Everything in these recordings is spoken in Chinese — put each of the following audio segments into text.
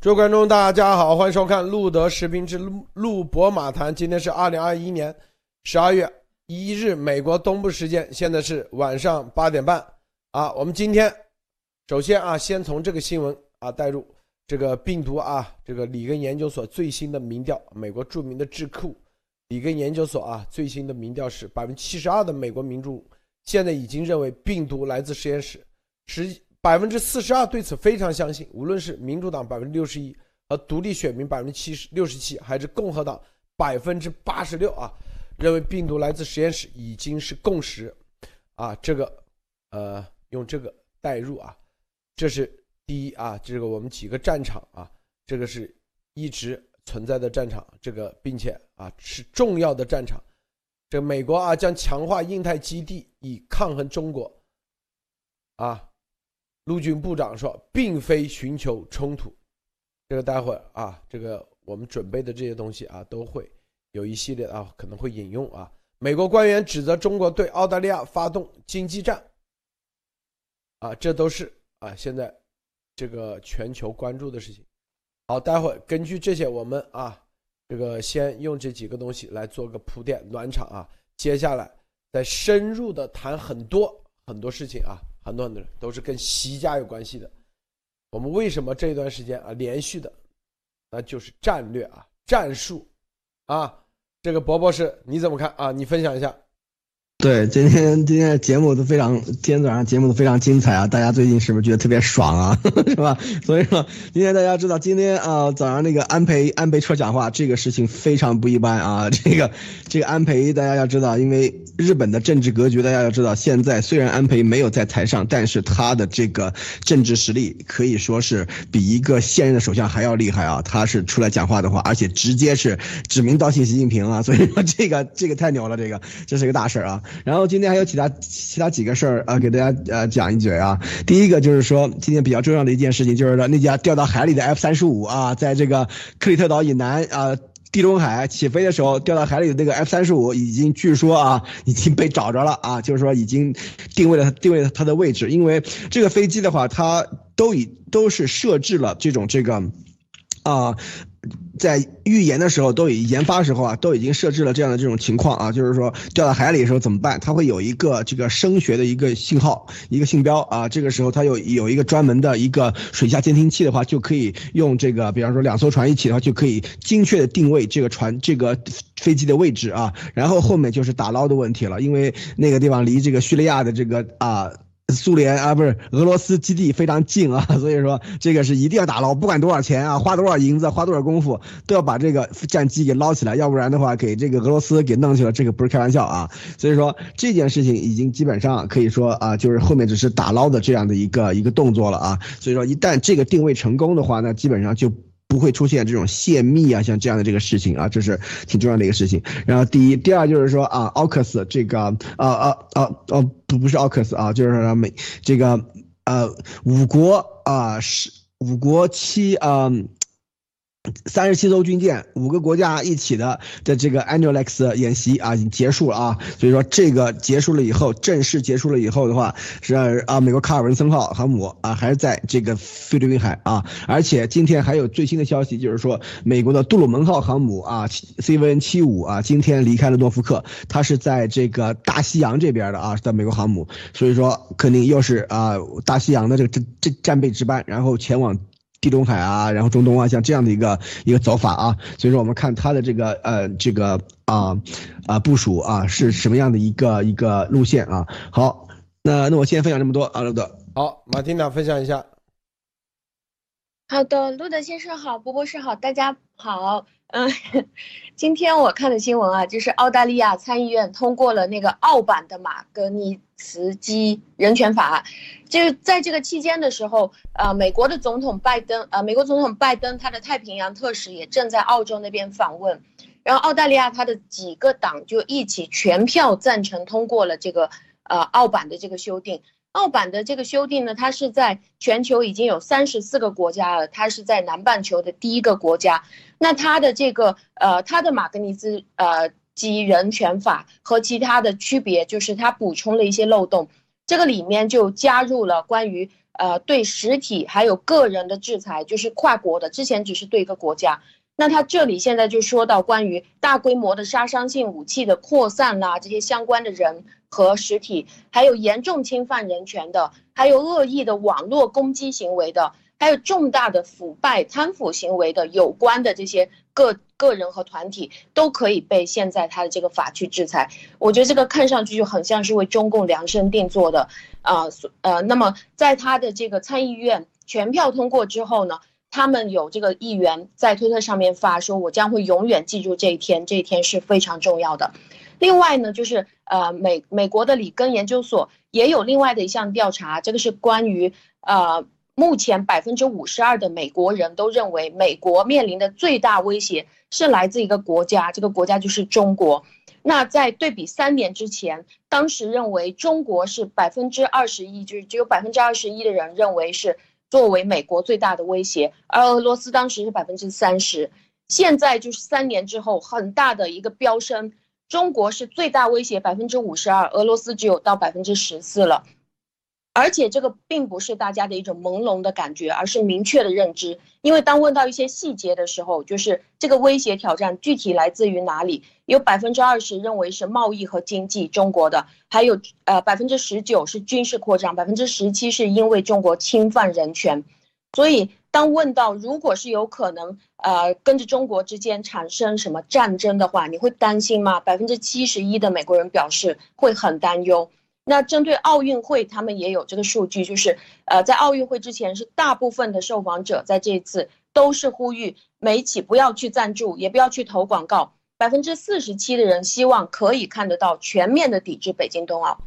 诸位观众，大家好，欢迎收看《路德视频之路路博马谈》。今天是二零二一年十二月一日，美国东部时间，现在是晚上八点半。啊，我们今天首先啊，先从这个新闻啊带入这个病毒啊，这个里根研究所最新的民调，美国著名的智库里根研究所啊最新的民调是百分之七十二的美国民众现在已经认为病毒来自实验室，实。百分之四十二对此非常相信，无论是民主党百分之六十一和独立选民百分之七十六十七，还是共和党百分之八十六啊，认为病毒来自实验室已经是共识，啊，这个，呃，用这个代入啊，这是第一啊，这个我们几个战场啊，这个是一直存在的战场，这个并且啊是重要的战场，这美国啊将强化印太基地以抗衡中国，啊。陆军部长说，并非寻求冲突。这个待会啊，这个我们准备的这些东西啊，都会有一系列啊，可能会引用啊。美国官员指责中国对澳大利亚发动经济战，啊，这都是啊，现在这个全球关注的事情。好，待会根据这些，我们啊，这个先用这几个东西来做个铺垫暖场啊，接下来再深入的谈很多很多事情啊。很多很多人都是跟习家有关系的。我们为什么这一段时间啊连续的，那就是战略啊战术啊。这个博博士你怎么看啊？你分享一下。对，今天今天节目都非常，今天早上节目都非常精彩啊！大家最近是不是觉得特别爽啊？是吧？所以说，今天大家知道，今天啊早上那个安倍安倍出讲话，这个事情非常不一般啊！这个这个安倍，大家要知道，因为日本的政治格局，大家要知道，现在虽然安倍没有在台上，但是他的这个政治实力可以说是比一个现任的首相还要厉害啊！他是出来讲话的话，而且直接是指名道姓习近平啊！所以说这个这个太牛了，这个这是一个大事啊！然后今天还有其他其他几个事儿啊，给大家呃讲一嘴啊。第一个就是说，今天比较重要的一件事情，就是说那架掉到海里的 F 三十五啊，在这个克里特岛以南啊，地中海起飞的时候掉到海里的那个 F 三十五，已经据说啊已经被找着了啊，就是说已经定位了定位了它的位置，因为这个飞机的话，它都已都是设置了这种这个啊。在预研的时候，都已研发时候啊，都已经设置了这样的这种情况啊，就是说掉到海里的时候怎么办？它会有一个这个声学的一个信号，一个信标啊，这个时候它有有一个专门的一个水下监听器的话，就可以用这个，比方说两艘船一起的话，就可以精确的定位这个船这个飞机的位置啊，然后后面就是打捞的问题了，因为那个地方离这个叙利亚的这个啊。苏联啊，不是俄罗斯基地非常近啊，所以说这个是一定要打捞，不管多少钱啊，花多少银子，花多少功夫，都要把这个战机给捞起来，要不然的话，给这个俄罗斯给弄去了，这个不是开玩笑啊。所以说这件事情已经基本上可以说啊，就是后面只是打捞的这样的一个一个动作了啊。所以说一旦这个定位成功的话，那基本上就。不会出现这种泄密啊，像这样的这个事情啊，这是挺重要的一个事情。然后第一，第二就是说啊，奥克斯这个啊啊啊啊不不是奥克斯啊，就是说美这个呃五国啊是五国七啊。三十七艘军舰，五个国家一起的的这个 AnnualX 演习啊，已经结束了啊。所以说这个结束了以后，正式结束了以后的话，是啊，美国卡尔文森号航母啊，还是在这个菲律宾海啊。而且今天还有最新的消息，就是说美国的杜鲁门号航母啊，CVN 七五啊，今天离开了诺福克，它是在这个大西洋这边的啊，在美国航母。所以说肯定又是啊，大西洋的这个这这战备值班，然后前往。地中海啊，然后中东啊，像这样的一个一个走法啊，所以说我们看它的这个呃这个啊啊部署啊是什么样的一个一个路线啊？好，那那我先分享这么多啊，路德。好，马丁娜分享一下。好的，路德先生好，波波士好，大家好。嗯，今天我看的新闻啊，就是澳大利亚参议院通过了那个澳版的马格尼茨基人权法。就在这个期间的时候，呃，美国的总统拜登，呃，美国总统拜登他的太平洋特使也正在澳洲那边访问。然后澳大利亚他的几个党就一起全票赞成通过了这个呃澳版的这个修订。澳版的这个修订呢，它是在全球已经有三十四个国家了，它是在南半球的第一个国家。那它的这个呃，它的马格尼兹呃基人权法和其他的区别，就是它补充了一些漏洞，这个里面就加入了关于呃对实体还有个人的制裁，就是跨国的，之前只是对一个国家。那他这里现在就说到关于大规模的杀伤性武器的扩散啦，这些相关的人和实体，还有严重侵犯人权的，还有恶意的网络攻击行为的，还有重大的腐败贪腐行为的有关的这些个个人和团体，都可以被现在他的这个法去制裁。我觉得这个看上去就很像是为中共量身定做的，啊，呃，那么在他的这个参议院全票通过之后呢？他们有这个议员在推特上面发说：“我将会永远记住这一天，这一天是非常重要的。”另外呢，就是呃美美国的里根研究所也有另外的一项调查，这个是关于呃目前百分之五十二的美国人都认为美国面临的最大威胁是来自一个国家，这个国家就是中国。那在对比三年之前，当时认为中国是百分之二十一，就是只有百分之二十一的人认为是。作为美国最大的威胁，而俄罗斯当时是百分之三十，现在就是三年之后很大的一个飙升，中国是最大威胁百分之五十二，俄罗斯只有到百分之十四了。而且这个并不是大家的一种朦胧的感觉，而是明确的认知。因为当问到一些细节的时候，就是这个威胁挑战具体来自于哪里？有百分之二十认为是贸易和经济，中国的；还有呃百分之十九是军事扩张，百分之十七是因为中国侵犯人权。所以当问到如果是有可能呃跟着中国之间产生什么战争的话，你会担心吗？百分之七十一的美国人表示会很担忧。那针对奥运会，他们也有这个数据，就是，呃，在奥运会之前，是大部分的受访者在这一次都是呼吁媒体不要去赞助，也不要去投广告。百分之四十七的人希望可以看得到全面的抵制北京冬奥。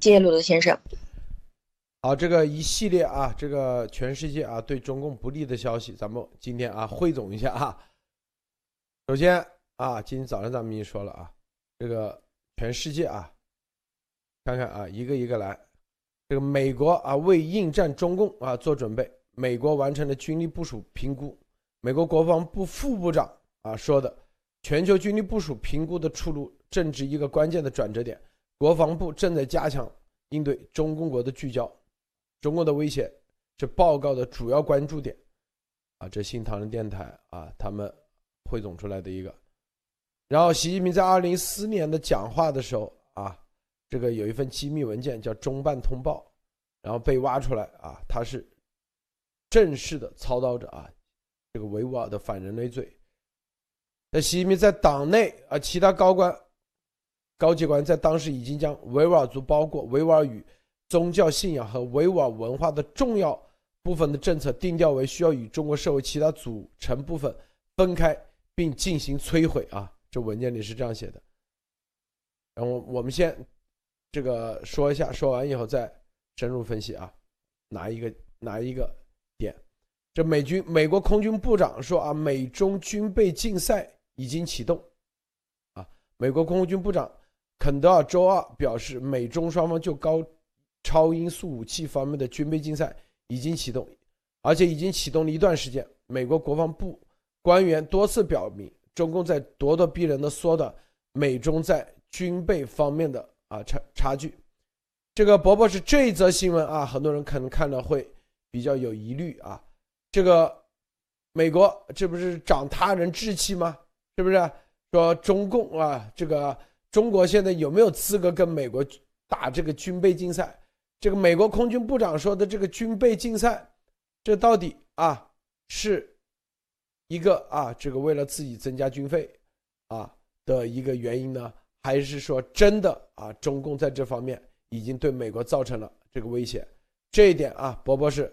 谢谢鲁德先生。好，这个一系列啊，这个全世界啊对中共不利的消息，咱们今天啊汇总一下啊。首先啊，今天早上咱们已经说了啊，这个全世界啊。看看啊，一个一个来。这个美国啊，为应战中共啊做准备，美国完成了军力部署评估。美国国防部副部长啊说的，全球军力部署评估的出炉正值一个关键的转折点。国防部正在加强应对中共国的聚焦，中共的威胁是报告的主要关注点。啊，这新唐人电台啊，他们汇总出来的一个。然后，习近平在二零一四年的讲话的时候啊。这个有一份机密文件叫中办通报，然后被挖出来啊，他是正式的操刀者啊，这个维吾尔的反人类罪。那习近平在党内啊，其他高官、高级官在当时已经将维吾尔族包括维吾尔语宗教信仰和维吾尔文化的重要部分的政策定调为需要与中国社会其他组成部分分开，并进行摧毁啊。这文件里是这样写的。然后我们先。这个说一下，说完以后再深入分析啊，哪一个哪一个点？这美军美国空军部长说啊，美中军备竞赛已经启动啊。美国空军部长肯德尔周二表示，美中双方就高超音速武器方面的军备竞赛已经启动，而且已经启动了一段时间。美国国防部官员多次表明，中共在咄咄逼人的缩短美中在军备方面的。啊，差差距，这个伯伯是这一则新闻啊，很多人可能看了会比较有疑虑啊。这个美国这不是长他人志气吗？是不是？说中共啊，这个中国现在有没有资格跟美国打这个军备竞赛？这个美国空军部长说的这个军备竞赛，这到底啊是一个啊这个为了自己增加军费啊的一个原因呢？还是说真的啊？中共在这方面已经对美国造成了这个威胁，这一点啊，博博士，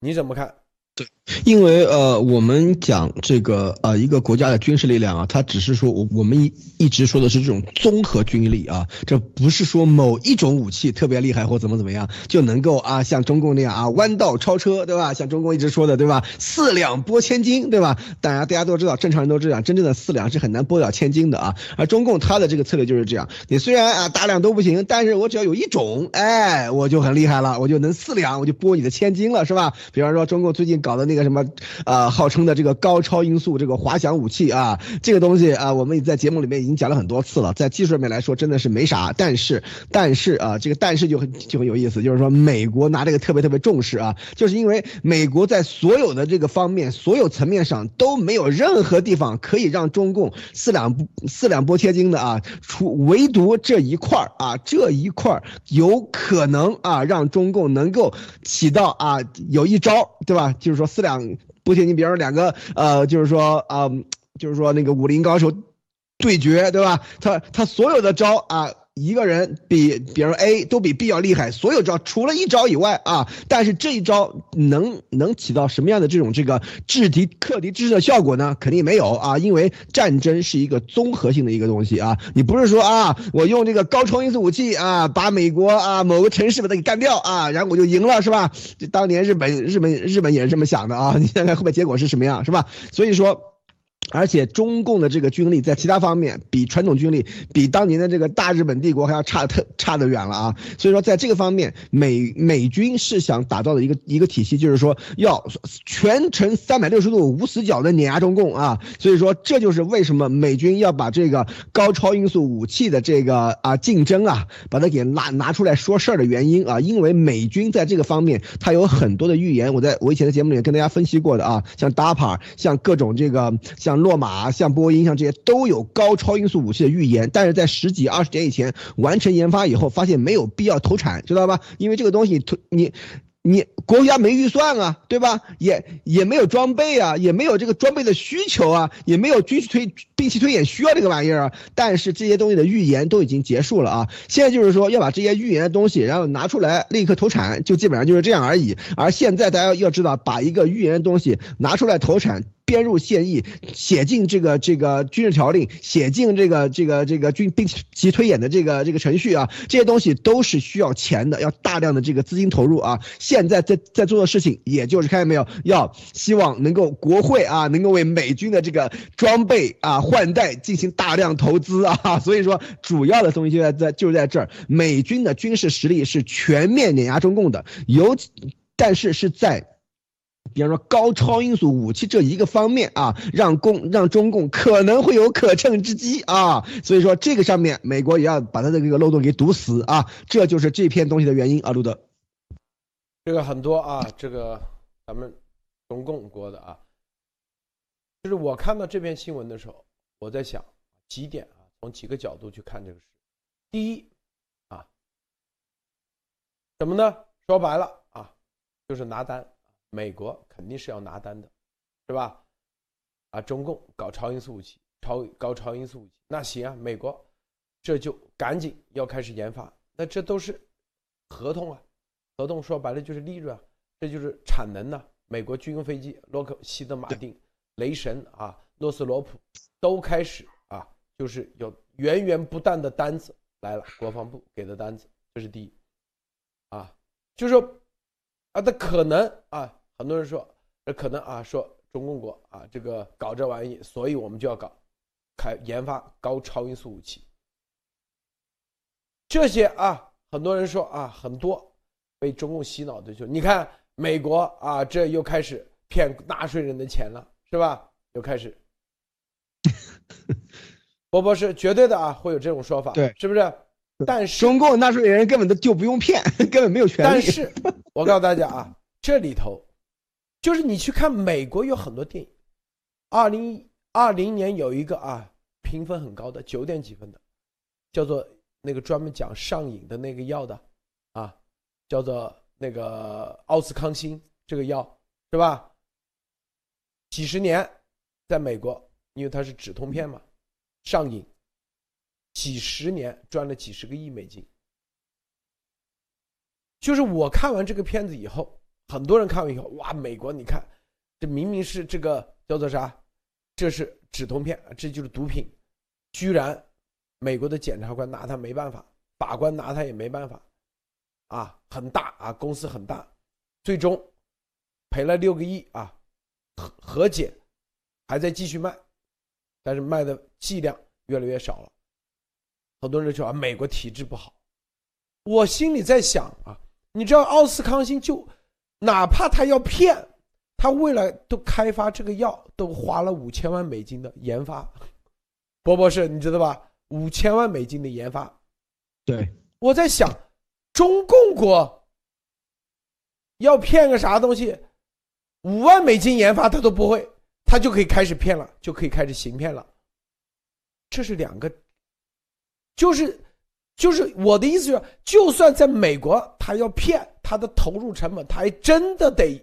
你怎么看？对，因为呃，我们讲这个呃，一个国家的军事力量啊，它只是说我我们一一直说的是这种综合军力啊，这不是说某一种武器特别厉害或怎么怎么样就能够啊像中共那样啊弯道超车，对吧？像中共一直说的，对吧？四两拨千斤，对吧？当然大家都知道，正常人都知道，真正的四两是很难拨了千斤的啊。而中共它的这个策略就是这样，你虽然啊大量都不行，但是我只要有一种，哎，我就很厉害了，我就能四两，我就拨你的千斤了，是吧？比方说中共最近搞。搞的那个什么，呃，号称的这个高超音速这个滑翔武器啊，这个东西啊，我们在节目里面已经讲了很多次了，在技术上面来说真的是没啥，但是但是啊，这个但是就很就很有意思，就是说美国拿这个特别特别重视啊，就是因为美国在所有的这个方面、所有层面上都没有任何地方可以让中共四两四两拨千斤的啊，除唯独这一块儿啊，这一块儿有可能啊，让中共能够起到啊有一招，对吧？就是说四两不行，你，比方说两个呃，就是说啊，就是说那个武林高手对决，对吧？他他所有的招啊。一个人比，比如 A 都比 B 要厉害，所有招除了一招以外啊，但是这一招能能起到什么样的这种这个制敌克敌制胜的效果呢？肯定没有啊，因为战争是一个综合性的一个东西啊，你不是说啊，我用这个高超音速武器啊，把美国啊某个城市把它给干掉啊，然后我就赢了是吧？这当年日本日本日本也是这么想的啊，你想想后面结果是什么样是吧？所以说。而且中共的这个军力在其他方面比传统军力比当年的这个大日本帝国还要差特差得远了啊！所以说在这个方面，美美军是想打造的一个一个体系，就是说要全程三百六十度无死角的碾压中共啊！所以说这就是为什么美军要把这个高超音速武器的这个啊竞争啊，把它给拿拿出来说事儿的原因啊！因为美军在这个方面它有很多的预言，我在我以前的节目里面跟大家分析过的啊，像 DAPA，像各种这个像。洛马、像波音、像这些都有高超音速武器的预言，但是在十几二十年以前完成研发以后，发现没有必要投产，知道吧？因为这个东西，你。你国家没预算啊，对吧？也也没有装备啊，也没有这个装备的需求啊，也没有军事推兵器推演需要这个玩意儿啊。但是这些东西的预言都已经结束了啊，现在就是说要把这些预言的东西，然后拿出来立刻投产，就基本上就是这样而已。而现在大家要知道，把一个预言的东西拿出来投产。编入现役，写进这个这个军事条令，写进这个这个这个军兵其推演的这个这个程序啊，这些东西都是需要钱的，要大量的这个资金投入啊。现在在在做的事情，也就是看见没有，要希望能够国会啊，能够为美军的这个装备啊换代进行大量投资啊。所以说，主要的东西就在在就在这儿，美军的军事实力是全面碾压中共的，尤其但是是在。比方说高超音速武器这一个方面啊，让共让中共可能会有可乘之机啊，所以说这个上面美国也要把它的这个漏洞给堵死啊，这就是这篇东西的原因啊，路德。这个很多啊，这个咱们中共国的啊，就是我看到这篇新闻的时候，我在想几点啊，从几个角度去看这个事。第一啊，什么呢？说白了啊，就是拿单。美国肯定是要拿单的，是吧？啊，中共搞超音速武器、超高超音速武器，那行啊，美国这就赶紧要开始研发，那这都是合同啊，合同说白了就是利润啊，这就是产能呢。美国军用飞机，洛克希德马丁、雷神啊、诺斯罗普都开始啊，就是有源源不断的单子来了，国防部给的单子，这是第一啊，就是说啊，它可能啊。很多人说，这可能啊，说中共国啊，这个搞这玩意，所以我们就要搞，开研发高超音速武器。这些啊，很多人说啊，很多被中共洗脑的，就你看美国啊，这又开始骗纳税人的钱了，是吧？又开始，波波是绝对的啊，会有这种说法，对，是不是？但是中共纳税人根本都就不用骗，根本没有权利。但是我告诉大家啊，这里头。就是你去看美国有很多电影，二零二零年有一个啊评分很高的九点几分的，叫做那个专门讲上瘾的那个药的，啊，叫做那个奥斯康辛这个药是吧？几十年在美国，因为它是止痛片嘛，上瘾，几十年赚了几十个亿美金。就是我看完这个片子以后。很多人看完以后，哇，美国，你看，这明明是这个叫做啥？这是止痛片，这就是毒品，居然美国的检察官拿他没办法，法官拿他也没办法，啊，很大啊，公司很大，最终赔了六个亿啊，和和解，还在继续卖，但是卖的剂量越来越少了。很多人说啊，美国体制不好，我心里在想啊，你知道奥斯康星就。哪怕他要骗，他为了都开发这个药，都花了五千万美金的研发。博博士，你知道吧？五千万美金的研发。对，我在想，中共国要骗个啥东西，五万美金研发他都不会，他就可以开始骗了，就可以开始行骗了。这是两个，就是就是我的意思就是，就算在美国，他要骗，他的投入成本，他还真的得。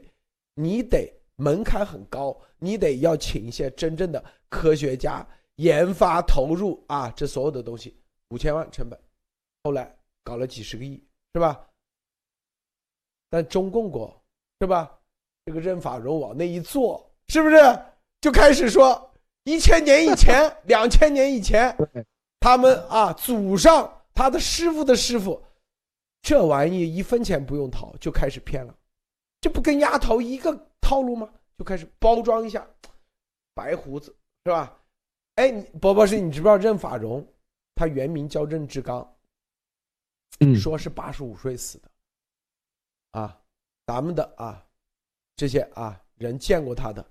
你得门槛很高，你得要请一些真正的科学家研发投入啊，这所有的东西五千万成本，后来搞了几十个亿，是吧？但中共国是吧？这个任法荣往那一坐，是不是就开始说一千年以前、两千年以前，他们啊祖上他的师傅的师傅，这玩意一分钱不用掏就开始骗了。这不跟丫头一个套路吗？就开始包装一下，白胡子是吧？哎，博博士，你知不知道任法荣？他原名叫任志刚，嗯，说是八十五岁死的。啊，咱们的啊，这些啊人见过他的，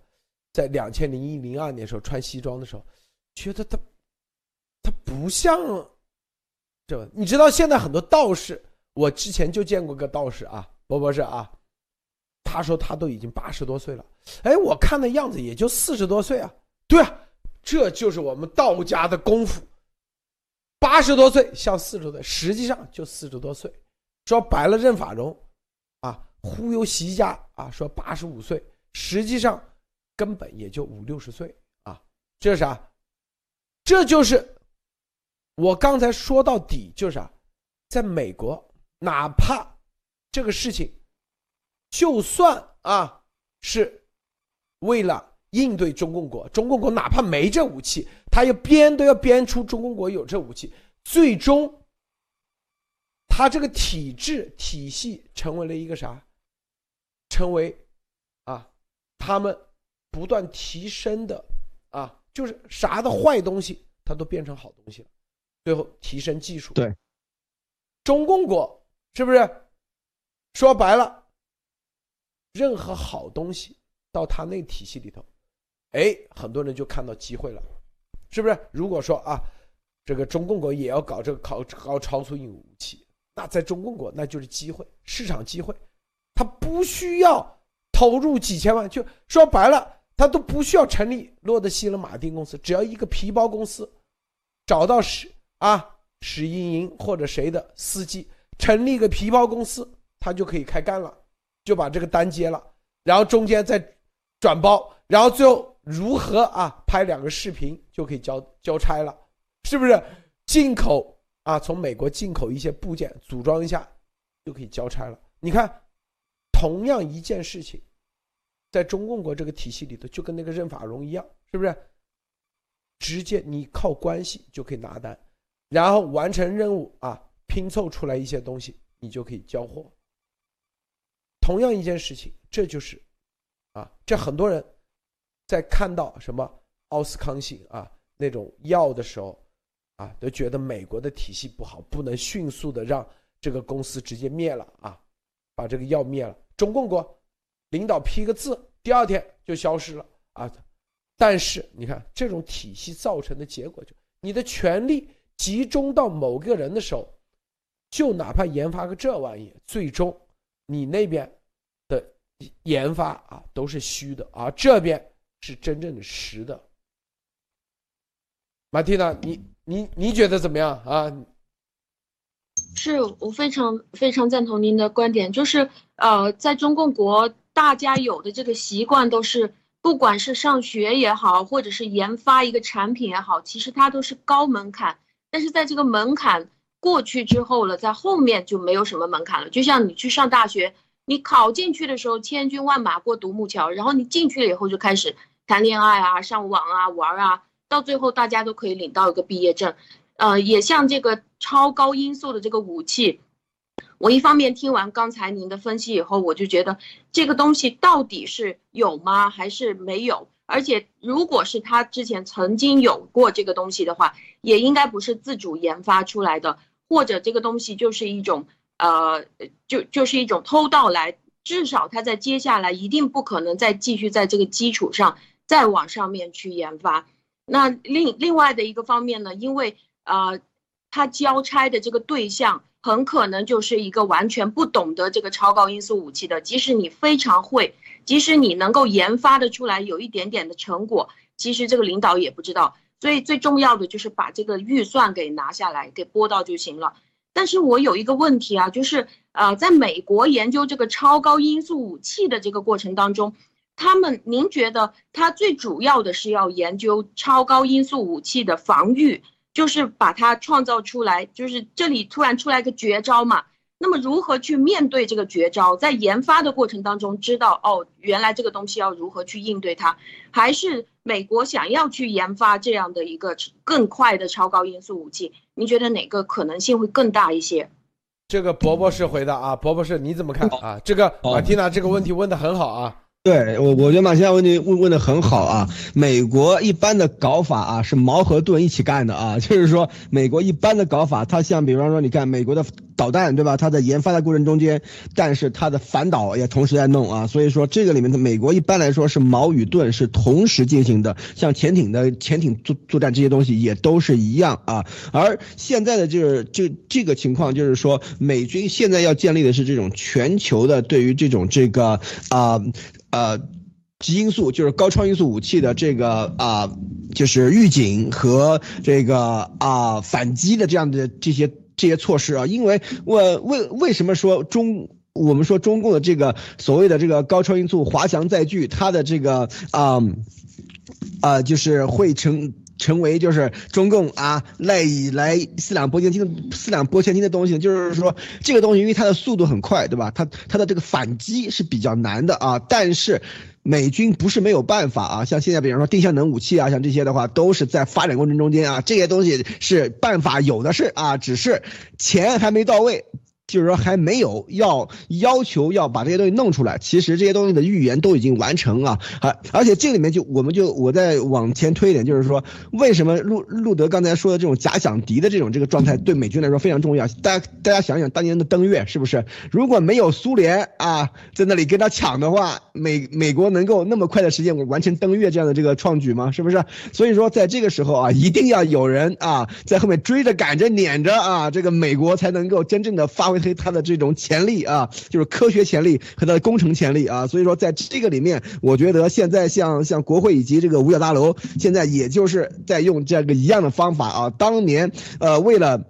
在两千零一零二年时候穿西装的时候，觉得他他不像这。你知道现在很多道士，我之前就见过个道士啊，博博士啊。他说他都已经八十多岁了，哎，我看的样子也就四十多岁啊。对啊，这就是我们道家的功夫。八十多岁像四十岁，实际上就四十多岁。说白了，任法荣啊，忽悠习家啊，说八十五岁，实际上根本也就五六十岁啊。这是啥？这就是我刚才说到底就是啥，在美国，哪怕这个事情。就算啊，是为了应对中共国，中共国哪怕没这武器，他要编都要编出中共国有这武器，最终他这个体制体系成为了一个啥？成为啊，他们不断提升的啊，就是啥的坏东西，它都变成好东西了，最后提升技术。对，中共国是不是？说白了。任何好东西到他那体系里头，哎，很多人就看到机会了，是不是？如果说啊，这个中共国也要搞这个搞搞超速硬武器，那在中共国那就是机会，市场机会，他不需要投入几千万，就说白了，他都不需要成立洛德希勒马丁公司，只要一个皮包公司，找到史啊史英莹或者谁的司机，成立一个皮包公司，他就可以开干了。就把这个单接了，然后中间再转包，然后最后如何啊拍两个视频就可以交交差了，是不是？进口啊，从美国进口一些部件组装一下就可以交差了。你看，同样一件事情，在中共国这个体系里头，就跟那个任法荣一样，是不是？直接你靠关系就可以拿单，然后完成任务啊，拼凑出来一些东西，你就可以交货。同样一件事情，这就是，啊，这很多人，在看到什么奥斯康星啊那种药的时候，啊，都觉得美国的体系不好，不能迅速的让这个公司直接灭了啊，把这个药灭了。中共国领导批个字，第二天就消失了啊。但是你看这种体系造成的结果，就你的权力集中到某个人的时候，就哪怕研发个这玩意，最终。你那边的研发啊都是虚的，而这边是真正的实的。马蒂娜，你你你觉得怎么样啊？是我非常非常赞同您的观点，就是呃，在中共国，大家有的这个习惯都是，不管是上学也好，或者是研发一个产品也好，其实它都是高门槛，但是在这个门槛。过去之后了，在后面就没有什么门槛了。就像你去上大学，你考进去的时候千军万马过独木桥，然后你进去了以后就开始谈恋爱啊、上网啊、玩啊，到最后大家都可以领到一个毕业证。呃，也像这个超高音速的这个武器，我一方面听完刚才您的分析以后，我就觉得这个东西到底是有吗，还是没有？而且，如果是他之前曾经有过这个东西的话，也应该不是自主研发出来的。或者这个东西就是一种，呃，就就是一种偷盗来至少他在接下来一定不可能再继续在这个基础上再往上面去研发。那另另外的一个方面呢，因为啊，他交差的这个对象很可能就是一个完全不懂得这个超高音速武器的，即使你非常会，即使你能够研发的出来有一点点的成果，其实这个领导也不知道。所以最重要的就是把这个预算给拿下来，给拨到就行了。但是我有一个问题啊，就是呃，在美国研究这个超高音速武器的这个过程当中，他们您觉得他最主要的是要研究超高音速武器的防御，就是把它创造出来，就是这里突然出来个绝招嘛？那么如何去面对这个绝招？在研发的过程当中，知道哦，原来这个东西要如何去应对它？还是美国想要去研发这样的一个更快的超高音速武器？您觉得哪个可能性会更大一些？这个博博士回答啊，博博士你怎么看啊？这个马蒂娜这个问题问的很好啊。对我，我觉得马先生问题问问的很好啊。美国一般的搞法啊，是矛和盾一起干的啊。就是说，美国一般的搞法，它像比方说，你看美国的导弹，对吧？它在研发的过程中间，但是它的反导也同时在弄啊。所以说，这个里面的美国一般来说是矛与盾是同时进行的。像潜艇的潜艇作作战这些东西也都是一样啊。而现在的就是就这个情况，就是说美军现在要建立的是这种全球的对于这种这个啊。呃极音速就是高超音速武器的这个啊，就是预警和这个啊反击的这样的这些这些措施啊，因为我为为什么说中我们说中共的这个所谓的这个高超音速滑翔载具，它的这个啊啊就是会成。成为就是中共啊赖以来四两拨千斤的四两拨千斤的东西，就是说这个东西因为它的速度很快，对吧？它它的这个反击是比较难的啊。但是美军不是没有办法啊，像现在比方说定向能武器啊，像这些的话都是在发展过程中间啊，这些东西是办法有的是啊，只是钱还没到位。就是说还没有要要求要把这些东西弄出来，其实这些东西的预言都已经完成啊，而而且这里面就我们就我再往前推一点，就是说为什么路路德刚才说的这种假想敌的这种这个状态对美军来说非常重要？大家大家想想当年的登月是不是？如果没有苏联啊在那里跟他抢的话，美美国能够那么快的时间完成登月这样的这个创举吗？是不是？所以说在这个时候啊，一定要有人啊在后面追着赶着撵着啊，这个美国才能够真正的发挥。对它的这种潜力啊，就是科学潜力和它的工程潜力啊，所以说在这个里面，我觉得现在像像国会以及这个五角大楼，现在也就是在用这个一样的方法啊。当年呃，为了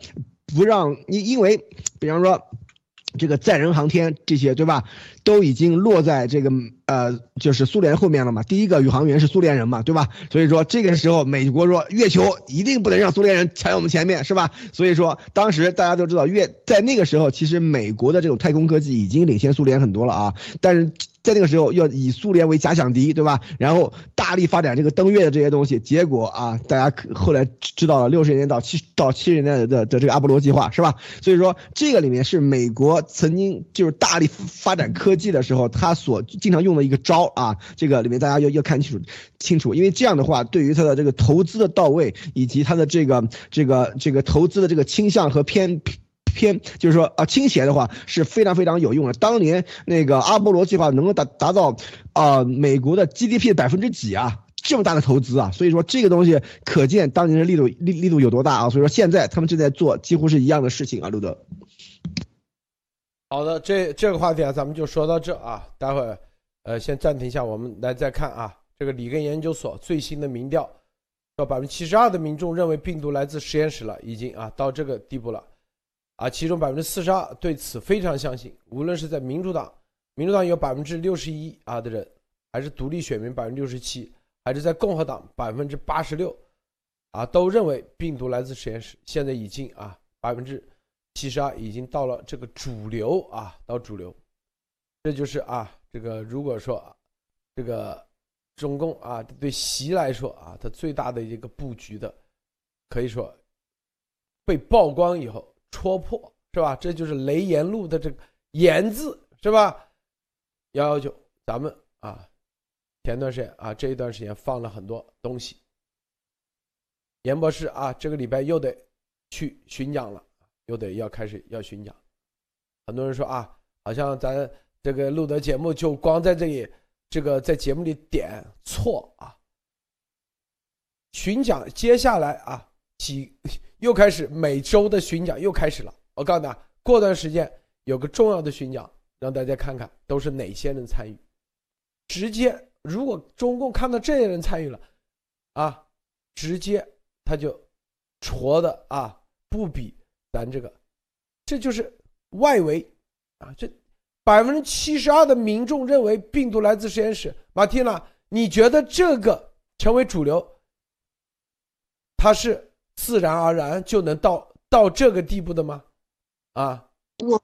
不让因因为，比方说这个载人航天这些对吧，都已经落在这个。呃，就是苏联后面了嘛，第一个宇航员是苏联人嘛，对吧？所以说这个时候美国说月球一定不能让苏联人抢我们前面，是吧？所以说当时大家都知道，月在那个时候，其实美国的这种太空科技已经领先苏联很多了啊，但是。在那个时候要以苏联为假想敌，对吧？然后大力发展这个登月的这些东西，结果啊，大家后来知道了六十年到七到七十年代的的这个阿波罗计划，是吧？所以说这个里面是美国曾经就是大力发展科技的时候，他所经常用的一个招啊。这个里面大家要要看清楚清楚，因为这样的话，对于他的这个投资的到位，以及他的这个这个这个投资的这个倾向和偏。偏就是说啊，倾斜的话是非常非常有用的。当年那个阿波罗计划能够达达到啊美国的 GDP 的百分之几啊，这么大的投资啊，所以说这个东西可见当年的力度力力度有多大啊。所以说现在他们正在做几乎是一样的事情啊，路德。好的，这这个话题啊，咱们就说到这啊，待会儿呃先暂停一下，我们来再看啊，这个里根研究所最新的民调，说百分之七十二的民众认为病毒来自实验室了，已经啊到这个地步了。啊，其中百分之四十二对此非常相信，无论是在民主党，民主党有百分之六十一啊的人，还是独立选民百分之六十七，还是在共和党百分之八十六，啊，都认为病毒来自实验室。现在已经啊百分之七十二已经到了这个主流啊，到主流，这就是啊这个如果说这个中共啊对习来说啊，它最大的一个布局的，可以说被曝光以后。戳破是吧？这就是雷言录的这个言字是吧？幺幺九，咱们啊，前段时间啊，这一段时间放了很多东西。严博士啊，这个礼拜又得去巡讲了，又得要开始要巡讲。很多人说啊，好像咱这个录的节目就光在这里，这个在节目里点错啊。巡讲接下来啊，几 又开始每周的巡讲又开始了。我告诉你，过段时间有个重要的巡讲，让大家看看都是哪些人参与。直接，如果中共看到这些人参与了，啊，直接他就戳的啊，不比咱这个，这就是外围啊，这百分之七十二的民众认为病毒来自实验室。马蒂娜，你觉得这个成为主流，它是自然而然就能到到这个地步的吗？啊，我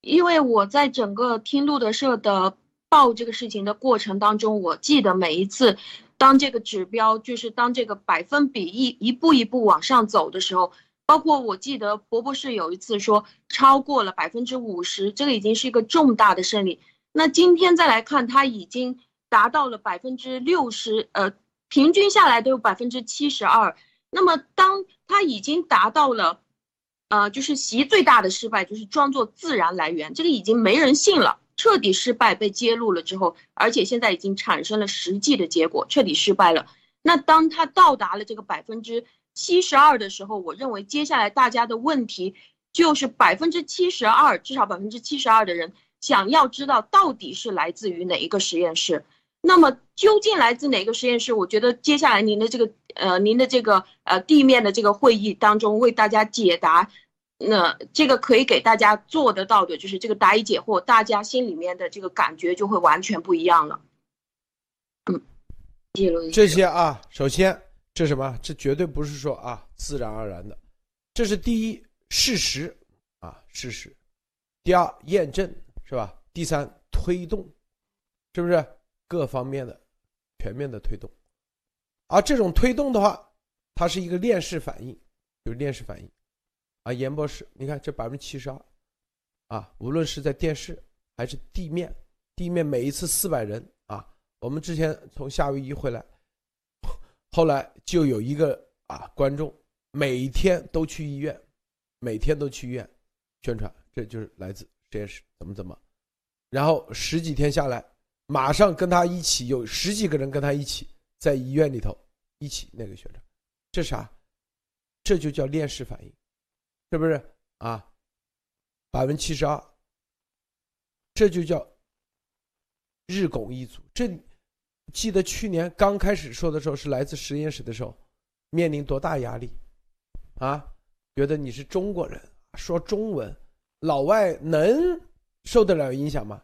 因为我在整个听路德社的。报这个事情的过程当中，我记得每一次，当这个指标就是当这个百分比一一步一步往上走的时候，包括我记得博博士有一次说超过了百分之五十，这个已经是一个重大的胜利。那今天再来看，它已经达到了百分之六十，呃，平均下来都有百分之七十二。那么当它已经达到了，呃，就是习最大的失败就是装作自然来源，这个已经没人信了。彻底失败被揭露了之后，而且现在已经产生了实际的结果，彻底失败了。那当他到达了这个百分之七十二的时候，我认为接下来大家的问题就是百分之七十二，至少百分之七十二的人想要知道到底是来自于哪一个实验室。那么究竟来自哪个实验室？我觉得接下来您的这个呃，您的这个呃地面的这个会议当中为大家解答。那这个可以给大家做得到的，就是这个答疑解惑，大家心里面的这个感觉就会完全不一样了。嗯，这些啊，首先这什么？这绝对不是说啊自然而然的，这是第一事实啊事实。第二验证是吧？第三推动，是不是各方面的全面的推动？而这种推动的话，它是一个链式反应，就是链式反应。啊，严博士，你看这百分之七十二，啊，无论是在电视还是地面，地面每一次四百人啊，我们之前从夏威夷回来，后来就有一个啊观众每天都去医院，每天都去医院宣传，这就是来自实验室怎么怎么，然后十几天下来，马上跟他一起有十几个人跟他一起在医院里头一起那个宣传，这啥？这就叫链式反应。是不是啊？百分之七十二，这就叫日拱一卒。这记得去年刚开始说的时候，是来自实验室的时候，面临多大压力啊？觉得你是中国人，说中文，老外能受得了影响吗？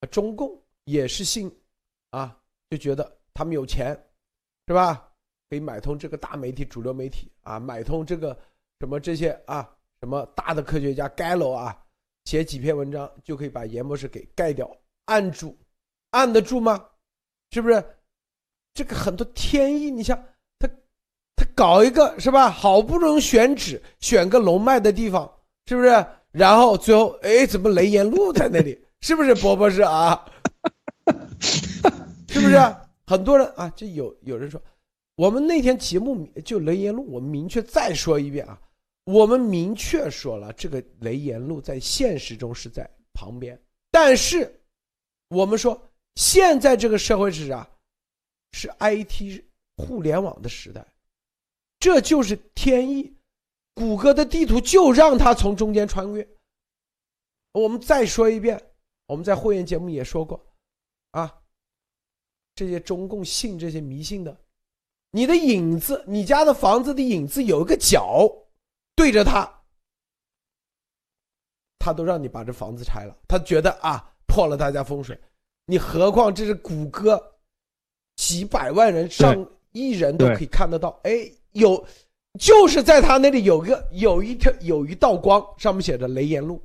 啊中共也是信啊，就觉得他们有钱，是吧？可以买通这个大媒体、主流媒体啊，买通这个。什么这些啊？什么大的科学家盖楼啊？写几篇文章就可以把严博士给盖掉？按住，按得住吗？是不是？这个很多天意，你像他，他搞一个是吧？好不容易选址，选个龙脉的地方，是不是？然后最后，哎，怎么雷岩路在那里？是不是博博士啊？是不是？很多人啊，就有有人说，我们那天节目就雷言路，我们明确再说一遍啊。我们明确说了，这个雷言路在现实中是在旁边，但是我们说现在这个社会是啥？是 IT 互联网的时代，这就是天意。谷歌的地图就让它从中间穿越。我们再说一遍，我们在会员节目也说过，这些中共信这些迷信的，你的影子，你家的房子的影子有一个角。对着他，他都让你把这房子拆了。他觉得啊，破了大家风水。你何况这是谷歌，几百万人、上亿人都可以看得到。哎，有，就是在他那里有个有一条有一道光，上面写着雷岩路。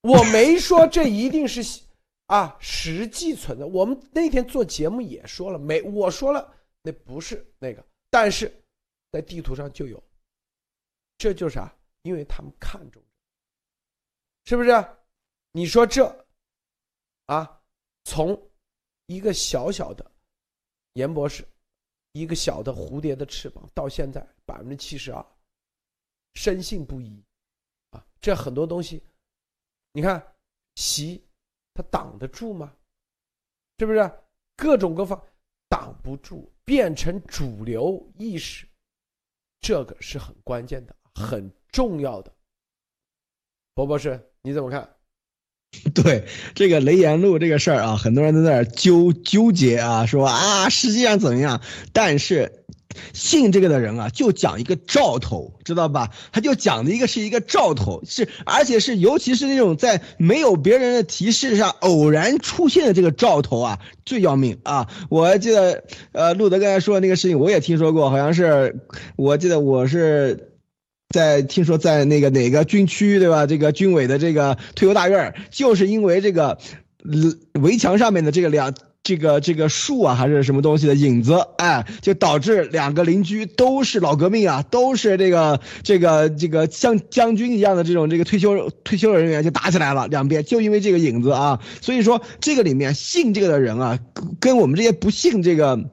我没说这一定是啊，实际存在。我们那天做节目也说了，没我说了，那不是那个，但是在地图上就有。这就是啥？因为他们看重，是不是？你说这，啊，从一个小小的严博士，一个小的蝴蝶的翅膀，到现在百分之七十二，深信不疑，啊，这很多东西，你看，习，他挡得住吗？是不是？各种各方挡不住，变成主流意识，这个是很关键的，很重要的。博博士，你怎么看？对这个雷言路这个事儿啊，很多人都在那纠纠结啊，说啊，实际上怎么样？但是信这个的人啊，就讲一个兆头，知道吧？他就讲的一个是一个兆头，是而且是尤其是那种在没有别人的提示下偶然出现的这个兆头啊，最要命啊！我还记得，呃，路德刚才说的那个事情，我也听说过，好像是我记得我是。在听说在那个哪个军区对吧？这个军委的这个退休大院，就是因为这个围墙上面的这个两这个这个树啊，还是什么东西的影子，哎，就导致两个邻居都是老革命啊，都是这个这个这个像将军一样的这种这个退休退休人员就打起来了，两边就因为这个影子啊，所以说这个里面信这个的人啊，跟我们这些不信这个。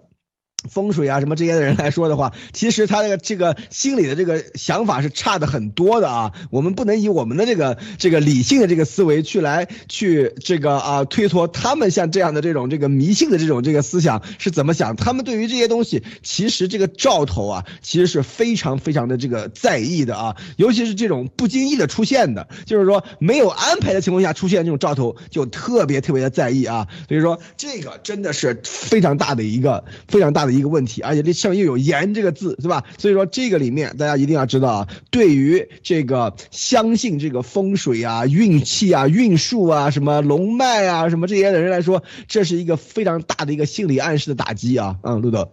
风水啊，什么这些的人来说的话，其实他这个这个心里的这个想法是差的很多的啊。我们不能以我们的这个这个理性的这个思维去来去这个啊推脱他们像这样的这种这个迷信的这种这个思想是怎么想。他们对于这些东西，其实这个兆头啊，其实是非常非常的这个在意的啊。尤其是这种不经意的出现的，就是说没有安排的情况下出现这种兆头，就特别特别的在意啊。所以说这个真的是非常大的一个非常大的。一个问题，而且这上面又有“言”这个字，是吧？所以说这个里面大家一定要知道啊，对于这个相信这个风水啊、运气啊、运数啊、什么龙脉啊、什么这些的人来说，这是一个非常大的一个心理暗示的打击啊。嗯，路德，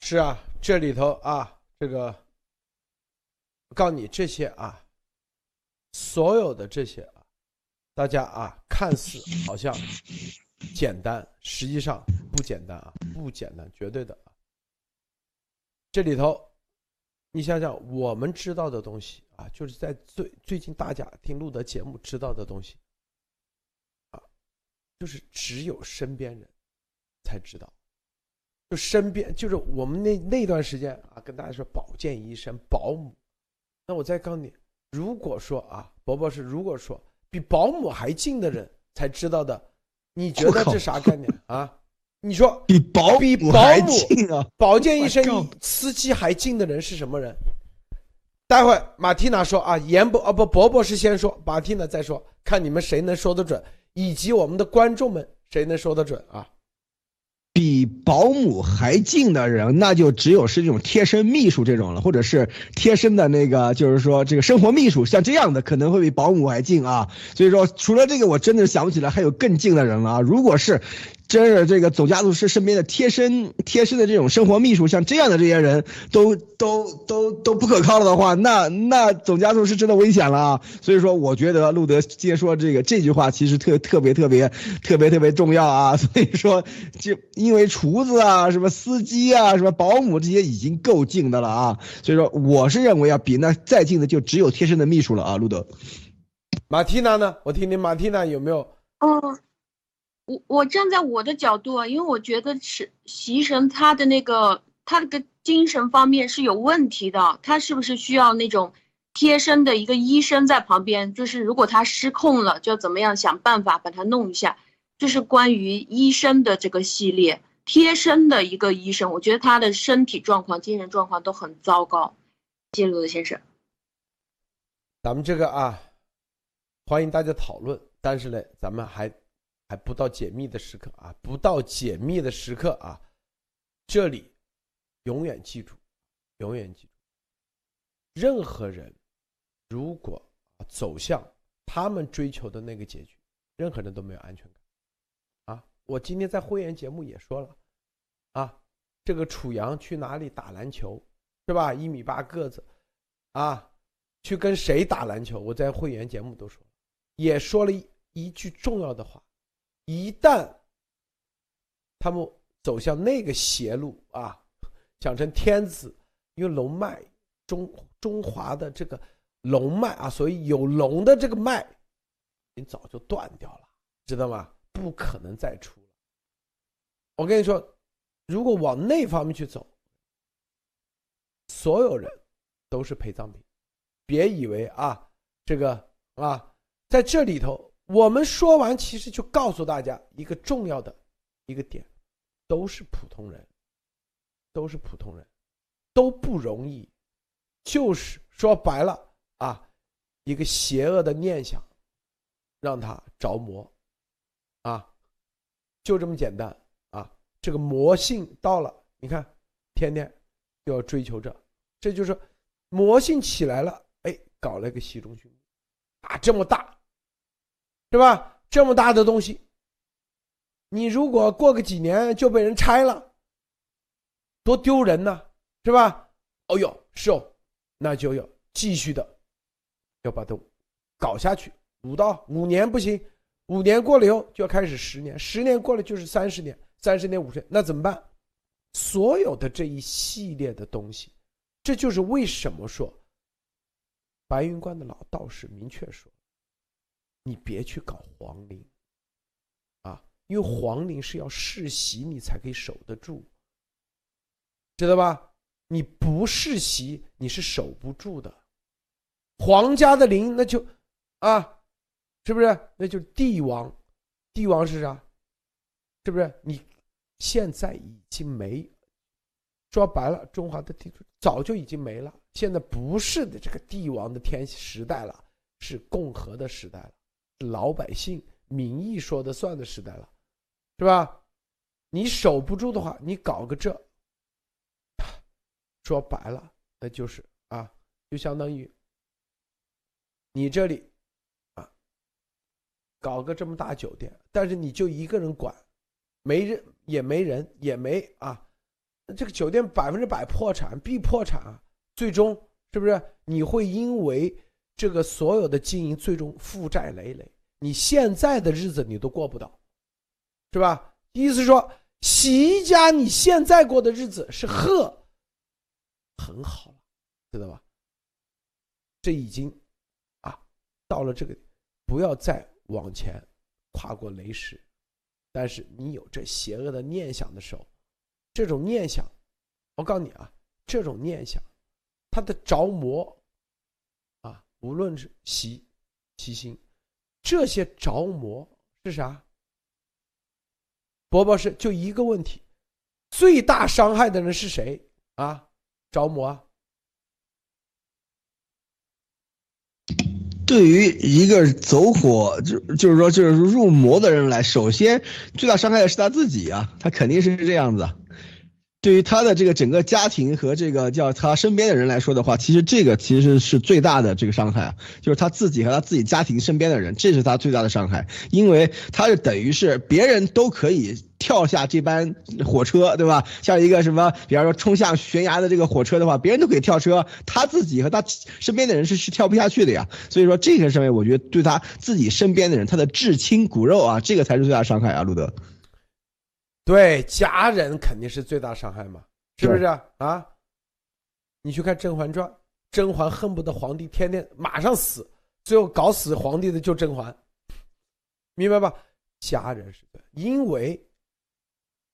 是啊，这里头啊，这个，我告诉你这些啊，所有的这些啊，大家啊，看似好像。简单，实际上不简单啊，不简单，绝对的啊。这里头，你想想，我们知道的东西啊，就是在最最近大家听录的节目知道的东西，啊，就是只有身边人才知道，就身边就是我们那那段时间啊，跟大家说保健医生、保姆，那我再告诉你，如果说啊，伯伯是如果说比保姆还近的人才知道的。你觉得这啥概念啊？你说比保比保姆啊，保健医生、司机还近的人是什么人？待会马蒂娜说啊，严博啊不，伯伯是先说，马蒂娜再说，看你们谁能说得准，以及我们的观众们谁能说得准啊？比保姆还近的人，那就只有是这种贴身秘书这种了，或者是贴身的那个，就是说这个生活秘书，像这样的可能会比保姆还近啊。所以说，除了这个，我真的想不起来还有更近的人了啊。如果是。真是这个总家族师身边的贴身贴身的这种生活秘书，像这样的这些人都都都都不可靠了的话，那那总家族是真的危险了啊！所以说，我觉得路德今天说这个这句话其实特特别特别特别特别重要啊！所以说，就因为厨子啊、什么司机啊、什么保姆这些已经够近的了啊！所以说，我是认为啊，比那再近的就只有贴身的秘书了啊！路德，马蒂娜呢？我听听马蒂娜有没有？哦。我我站在我的角度啊，因为我觉得是习神他的那个他那个精神方面是有问题的，他是不是需要那种贴身的一个医生在旁边？就是如果他失控了，就怎么样想办法把他弄一下？就是关于医生的这个系列，贴身的一个医生，我觉得他的身体状况、精神状况都很糟糕。谢鲁的先生，咱们这个啊，欢迎大家讨论，但是呢，咱们还。还不到解密的时刻啊！不到解密的时刻啊！这里永远记住，永远记住，任何人如果走向他们追求的那个结局，任何人都没有安全感啊！我今天在会员节目也说了啊，这个楚阳去哪里打篮球是吧？一米八个子啊，去跟谁打篮球？我在会员节目都说，也说了一一句重要的话。一旦他们走向那个邪路啊，讲成天子，因为龙脉中中华的这个龙脉啊，所以有龙的这个脉，已经早就断掉了，知道吗？不可能再出了。我跟你说，如果往那方面去走，所有人都是陪葬品。别以为啊，这个啊。在这里头，我们说完，其实就告诉大家一个重要的一个点，都是普通人，都是普通人，都不容易，就是说白了啊，一个邪恶的念想，让他着魔，啊，就这么简单啊，这个魔性到了，你看，天天就要追求这，这就是魔性起来了，哎，搞了一个习中心，啊，这么大。是吧？这么大的东西，你如果过个几年就被人拆了，多丢人呢，是吧？哦呦，是哦，那就要继续的，要把它搞下去。五到五年不行，五年过了以后就要开始十年，十年过了就是三十年，三十年五十年，那怎么办？所有的这一系列的东西，这就是为什么说白云观的老道士明确说。你别去搞皇陵，啊，因为皇陵是要世袭你才可以守得住，知道吧？你不世袭你是守不住的。皇家的陵那就，啊，是不是？那就帝王，帝王是啥？是不是？你现在已经没，说白了，中华的帝早就已经没了。现在不是的这个帝王的天时代了，是共和的时代了。老百姓民意说的算的时代了，是吧？你守不住的话，你搞个这，说白了，那就是啊，就相当于你这里啊，搞个这么大酒店，但是你就一个人管，没人也没人也没啊，这个酒店百分之百破产必破产啊，最终是不是你会因为这个所有的经营最终负债累累？你现在的日子你都过不到，是吧？意思说，洗衣家你现在过的日子是呵，很好了，知道吧？这已经啊到了这个，不要再往前跨过雷石。但是你有这邪恶的念想的时候，这种念想，我告诉你啊，这种念想，它的着魔，无论是习其心。这些着魔是啥？伯伯是就一个问题，最大伤害的人是谁啊？着魔啊！对于一个走火就就是说就是入魔的人来，首先最大伤害的是他自己啊，他肯定是这样子。对于他的这个整个家庭和这个叫他身边的人来说的话，其实这个其实是最大的这个伤害啊，就是他自己和他自己家庭身边的人，这是他最大的伤害，因为他是等于是别人都可以跳下这班火车，对吧？像一个什么，比方说冲向悬崖的这个火车的话，别人都可以跳车，他自己和他身边的人是是跳不下去的呀。所以说这个上面，我觉得对他自己身边的人，他的至亲骨肉啊，这个才是最大伤害啊，路德。对家人肯定是最大伤害嘛，是不是啊？你去看《甄嬛传》，甄嬛恨不得皇帝天天马上死，最后搞死皇帝的就甄嬛，明白吧？家人是的，因为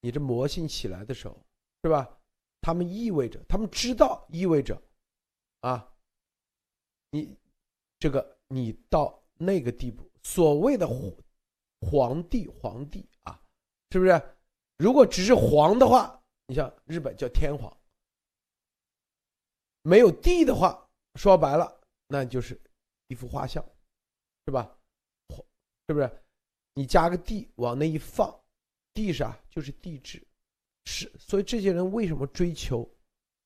你这魔性起来的时候，是吧？他们意味着，他们知道意味着，啊，你这个你到那个地步，所谓的皇帝，皇帝啊，是不是？如果只是皇的话，你像日本叫天皇，没有地的话，说白了，那就是一幅画像，是吧？是不是？你加个地往那一放，地啥就是地质，是。所以这些人为什么追求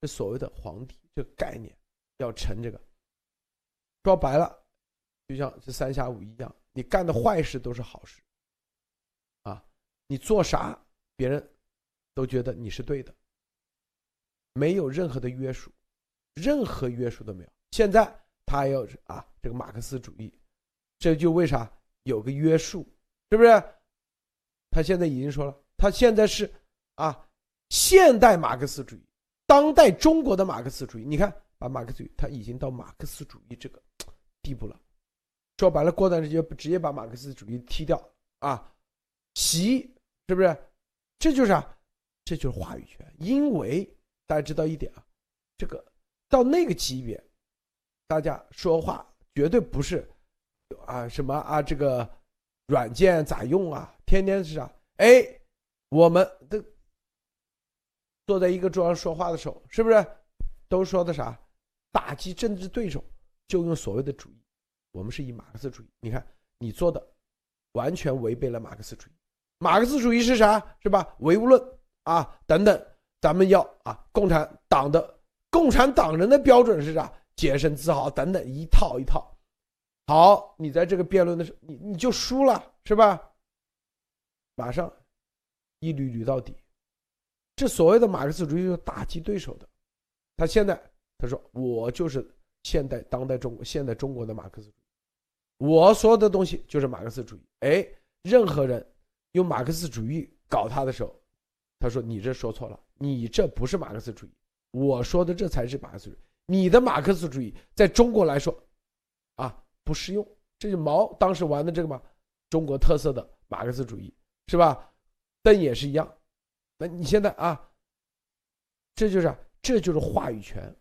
这所谓的皇帝这个概念，要成这个？说白了，就像这三侠五一样，你干的坏事都是好事，啊，你做啥？别人都觉得你是对的，没有任何的约束，任何约束都没有。现在他要啊，这个马克思主义，这就为啥有个约束，是不是？他现在已经说了，他现在是啊，现代马克思主义，当代中国的马克思主义。你看，把马克思主义，他已经到马克思主义这个地步了。说白了，过段时间直接把马克思主义踢掉啊，习是不是？这就是啊，这就是话语权。因为大家知道一点啊，这个到那个级别，大家说话绝对不是啊什么啊这个软件咋用啊？天天是啥？哎，我们的坐在一个桌上说话的时候，是不是都说的啥？打击政治对手就用所谓的主义，我们是以马克思主义。你看你做的完全违背了马克思主义。马克思主义是啥？是吧？唯物论啊等等，咱们要啊共产党的共产党人的标准是啥？洁身自好等等一套一套。好，你在这个辩论的时候，你你就输了是吧？马上一捋捋到底。这所谓的马克思主义就是打击对手的。他现在他说我就是现代当代中国现代中国的马克思主义，我所有的东西就是马克思主义。哎，任何人用马克思主义搞他的时候，他说你这说错了，你这不是马克思主义，我说的这才是马克思主义。你的马克思主义在中国来说，啊。不适用，这是毛当时玩的这个嘛，中国特色的马克思主义是吧？邓也是一样，那你现在啊，这就是这就是话语权。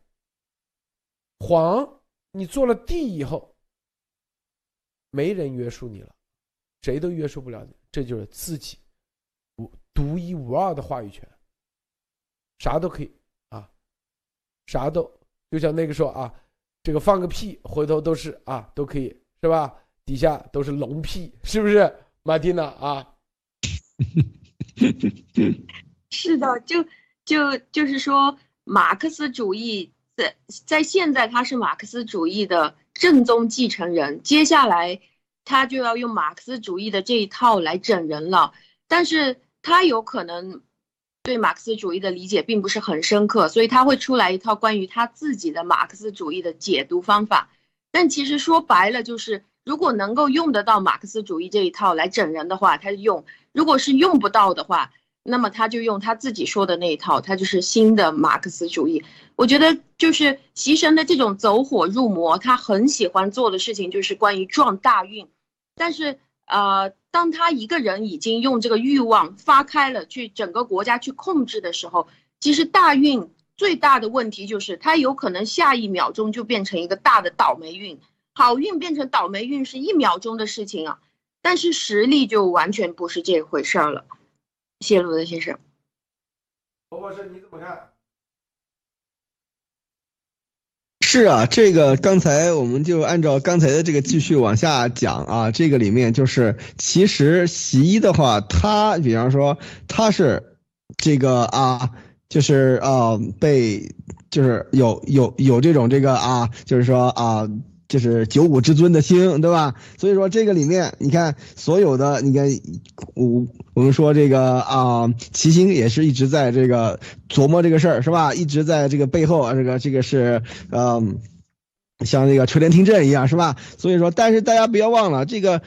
皇，你做了帝以后，没人约束你了，谁都约束不了你，这就是自己无独一无二的话语权，啥都可以啊，啥都就像那个时候啊。这个放个屁，回头都是啊，都可以是吧？底下都是龙屁，是不是，马蒂娜啊？是的，就就就是说，马克思主义在在现在，他是马克思主义的正宗继承人，接下来他就要用马克思主义的这一套来整人了，但是他有可能。对马克思主义的理解并不是很深刻，所以他会出来一套关于他自己的马克思主义的解读方法。但其实说白了，就是如果能够用得到马克思主义这一套来整人的话，他就用；如果是用不到的话，那么他就用他自己说的那一套，他就是新的马克思主义。我觉得就是习神的这种走火入魔，他很喜欢做的事情就是关于撞大运，但是。呃，当他一个人已经用这个欲望发开了，去整个国家去控制的时候，其实大运最大的问题就是他有可能下一秒钟就变成一个大的倒霉运，好运变成倒霉运是一秒钟的事情啊，但是实力就完全不是这回事儿了。谢路德先生，罗博士你怎么看？是啊，这个刚才我们就按照刚才的这个继续往下讲啊，这个里面就是其实习一的话，他比方说他是这个啊，就是啊被就是有有有这种这个啊，就是说啊。就是九五之尊的星，对吧？所以说这个里面，你看所有的，你看我我们说这个啊，齐星也是一直在这个琢磨这个事儿，是吧？一直在这个背后啊，这个这个是嗯，像那个垂帘听政一样，是吧？所以说，但是大家不要忘了这个。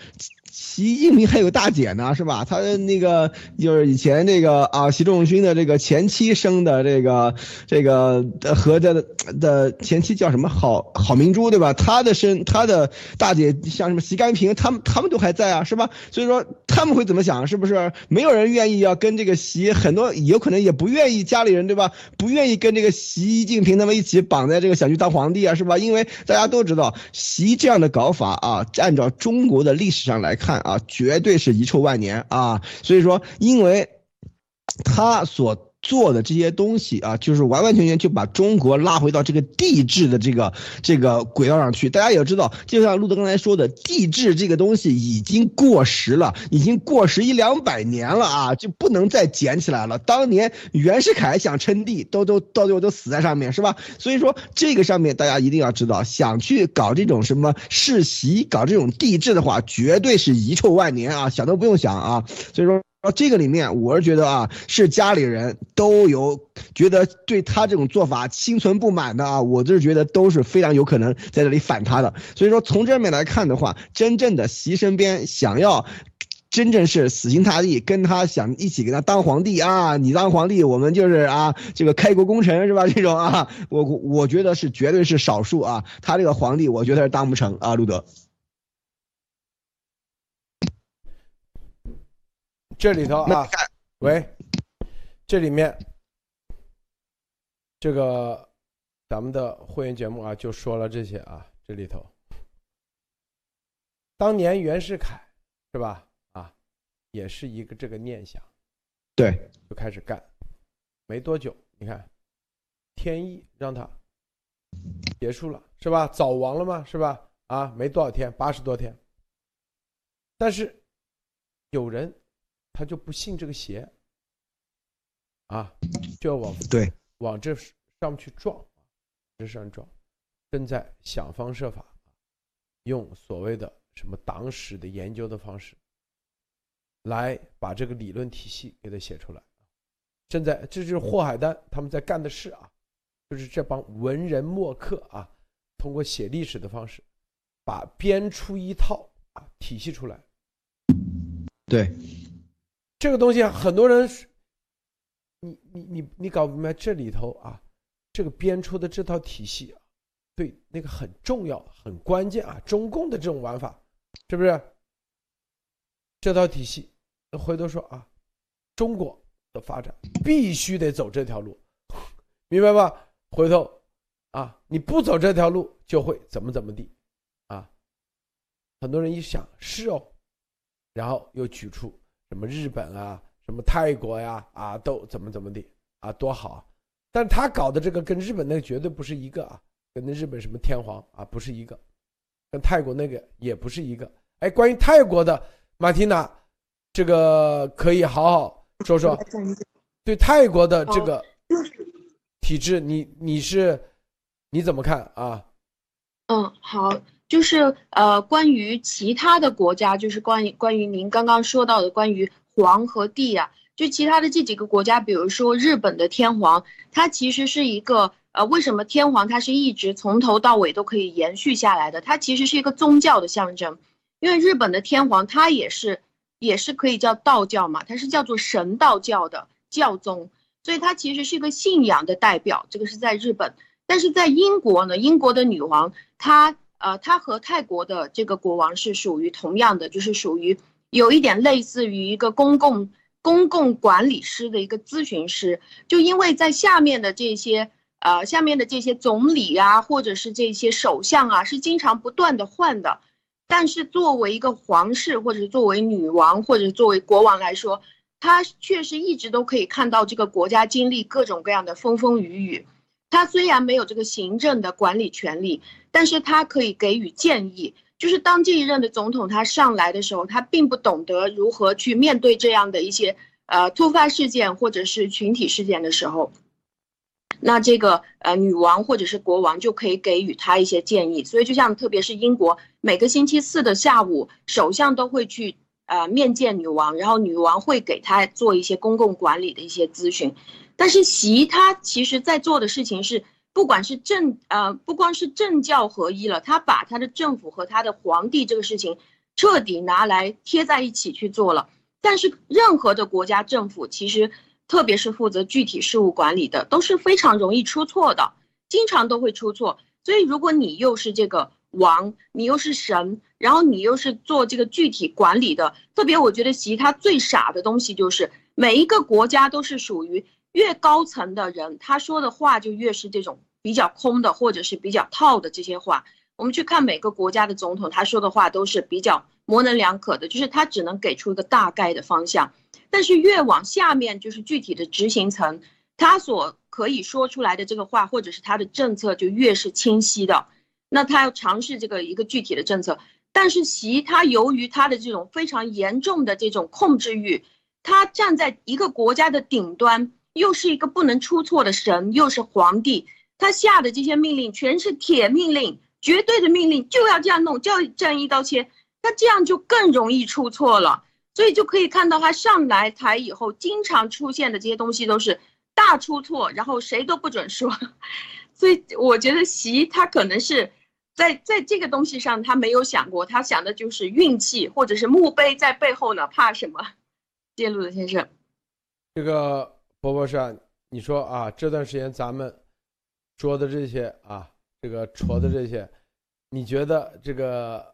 习近平还有大姐呢，是吧？他的那个就是以前那个啊，习仲勋的这个前妻生的这个这个和的的前妻叫什么？郝郝明珠，对吧？他的生他的大姐像什么习干平，他们他们都还在啊，是吧？所以说他们会怎么想？是不是没有人愿意要跟这个习？很多有可能也不愿意家里人，对吧？不愿意跟这个习近平他们一起绑在这个想去当皇帝啊，是吧？因为大家都知道习这样的搞法啊，按照中国的历史上来看。看啊，绝对是遗臭万年啊！所以说，因为他所。做的这些东西啊，就是完完全全就把中国拉回到这个帝制的这个这个轨道上去。大家也知道，就像路德刚才说的，帝制这个东西已经过时了，已经过时一两百年了啊，就不能再捡起来了。当年袁世凯想称帝，都都到最后都死在上面，是吧？所以说这个上面大家一定要知道，想去搞这种什么世袭、搞这种帝制的话，绝对是遗臭万年啊，想都不用想啊。所以说。这个里面，我是觉得啊，是家里人都有觉得对他这种做法心存不满的啊，我就是觉得都是非常有可能在这里反他的。所以说，从这面来看的话，真正的习身边想要，真正是死心塌地跟他想一起给他当皇帝啊，你当皇帝，我们就是啊，这个开国功臣是吧？这种啊，我我觉得是绝对是少数啊，他这个皇帝，我觉得是当不成啊，路德。这里头啊，喂，这里面这个咱们的会员节目啊，就说了这些啊，这里头当年袁世凯是吧？啊，也是一个这个念想，对，就开始干，没多久，你看，天意让他结束了，是吧？早亡了嘛，是吧？啊，没多少天，八十多天。但是有人他就不信这个邪，啊，就要往对往这上面去撞，这上撞，正在想方设法用所谓的什么党史的研究的方式，来把这个理论体系给它写出来。正在这就是霍海丹他们在干的事啊，就是这帮文人墨客啊，通过写历史的方式，把编出一套啊体系出来。对，这个东西很多人，你你你你搞不明白这里头啊，这个编出的这套体系啊，对那个很重要、很关键啊，中共的这种玩法，是不是？这套体系，回头说啊，中国的发展必须得走这条路，明白吧？回头啊，你不走这条路就会怎么怎么地，啊，很多人一想是哦。然后又举出什么日本啊，什么泰国呀，啊，都怎么怎么的啊，多好！但他搞的这个跟日本那个绝对不是一个啊，跟那日本什么天皇啊不是一个，跟泰国那个也不是一个。哎，关于泰国的马蒂娜，这个可以好好说说。对泰国的这个体制，你你是你怎么看啊？嗯，好。就是呃，关于其他的国家，就是关于关于您刚刚说到的关于皇和帝啊，就其他的这几个国家，比如说日本的天皇，它其实是一个呃，为什么天皇它是一直从头到尾都可以延续下来的？它其实是一个宗教的象征，因为日本的天皇它也是也是可以叫道教嘛，它是叫做神道教的教宗，所以它其实是一个信仰的代表。这个是在日本，但是在英国呢，英国的女王她。呃，他和泰国的这个国王是属于同样的，就是属于有一点类似于一个公共公共管理师的一个咨询师。就因为在下面的这些呃下面的这些总理啊，或者是这些首相啊，是经常不断的换的。但是作为一个皇室，或者作为女王，或者作为国王来说，他确实一直都可以看到这个国家经历各种各样的风风雨雨。他虽然没有这个行政的管理权利。但是他可以给予建议，就是当这一任的总统他上来的时候，他并不懂得如何去面对这样的一些呃突发事件或者是群体事件的时候，那这个呃女王或者是国王就可以给予他一些建议。所以就像特别是英国，每个星期四的下午，首相都会去呃面见女王，然后女王会给他做一些公共管理的一些咨询。但是习他其实在做的事情是。不管是政呃，不光是政教合一了，他把他的政府和他的皇帝这个事情彻底拿来贴在一起去做了。但是任何的国家政府，其实特别是负责具体事务管理的，都是非常容易出错的，经常都会出错。所以如果你又是这个王，你又是神，然后你又是做这个具体管理的，特别我觉得习他最傻的东西就是每一个国家都是属于。越高层的人，他说的话就越是这种比较空的，或者是比较套的这些话。我们去看每个国家的总统，他说的话都是比较模棱两可的，就是他只能给出一个大概的方向。但是越往下面，就是具体的执行层，他所可以说出来的这个话，或者是他的政策就越是清晰的。那他要尝试这个一个具体的政策，但是习他由于他的这种非常严重的这种控制欲，他站在一个国家的顶端。又是一个不能出错的神，又是皇帝，他下的这些命令全是铁命令，绝对的命令，就要这样弄，就要这样一刀切，那这样就更容易出错了。所以就可以看到他上来台以后，经常出现的这些东西都是大出错，然后谁都不准说。所以我觉得习他可能是在在这个东西上他没有想过，他想的就是运气或者是墓碑在背后呢，怕什么？介入的先生，这个。波波士，你说啊，这段时间咱们说的这些啊，这个戳的这些，你觉得这个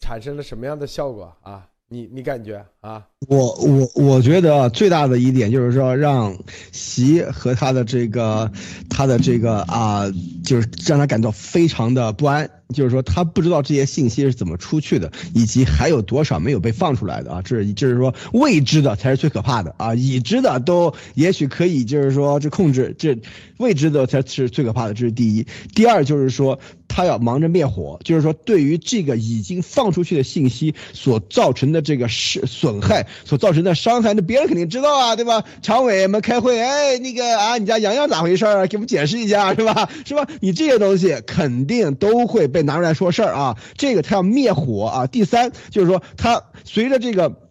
产生了什么样的效果啊？你你感觉啊？我我我觉得最大的一点就是说，让习和他的这个他的这个啊，就是让他感到非常的不安。就是说他不知道这些信息是怎么出去的，以及还有多少没有被放出来的啊，这就是说未知的才是最可怕的啊，已知的都也许可以，就是说这控制，这未知的才是最可怕的，这是第一。第二就是说。他要忙着灭火，就是说，对于这个已经放出去的信息所造成的这个是损害，所造成的伤害，那别人肯定知道啊，对吧？常委们开会，哎，那个啊，你家洋洋咋回事啊？给我们解释一下，是吧？是吧？你这些东西肯定都会被拿出来说事儿啊。这个他要灭火啊。第三就是说，他随着这个，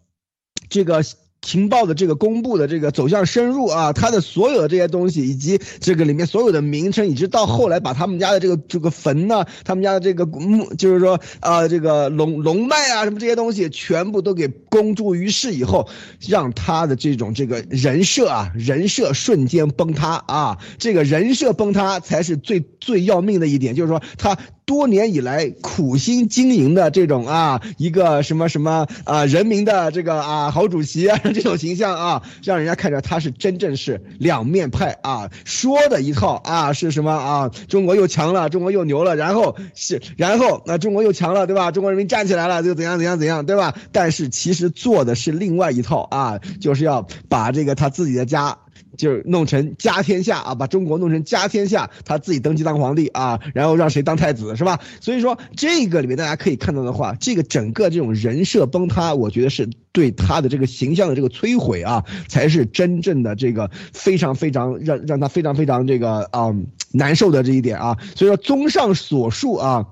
这个。情报的这个公布的这个走向深入啊，他的所有的这些东西，以及这个里面所有的名称，以及到后来把他们家的这个这个坟呢，他们家的这个墓，就是说啊，这个龙龙脉啊，什么这些东西，全部都给公诸于世以后，让他的这种这个人设啊，人设瞬间崩塌啊，这个人设崩塌才是最最要命的一点，就是说他。多年以来苦心经营的这种啊，一个什么什么啊，人民的这个啊好主席啊 这种形象啊，让人家看着他是真正是两面派啊，说的一套啊是什么啊？中国又强了，中国又牛了，然后是然后那中国又强了，对吧？中国人民站起来了，就怎样怎样怎样，对吧？但是其实做的是另外一套啊，就是要把这个他自己的家。就是弄成家天下啊，把中国弄成家天下，他自己登基当皇帝啊，然后让谁当太子是吧？所以说这个里面大家可以看到的话，这个整个这种人设崩塌，我觉得是对他的这个形象的这个摧毁啊，才是真正的这个非常非常让让他非常非常这个啊难受的这一点啊。所以说综上所述啊，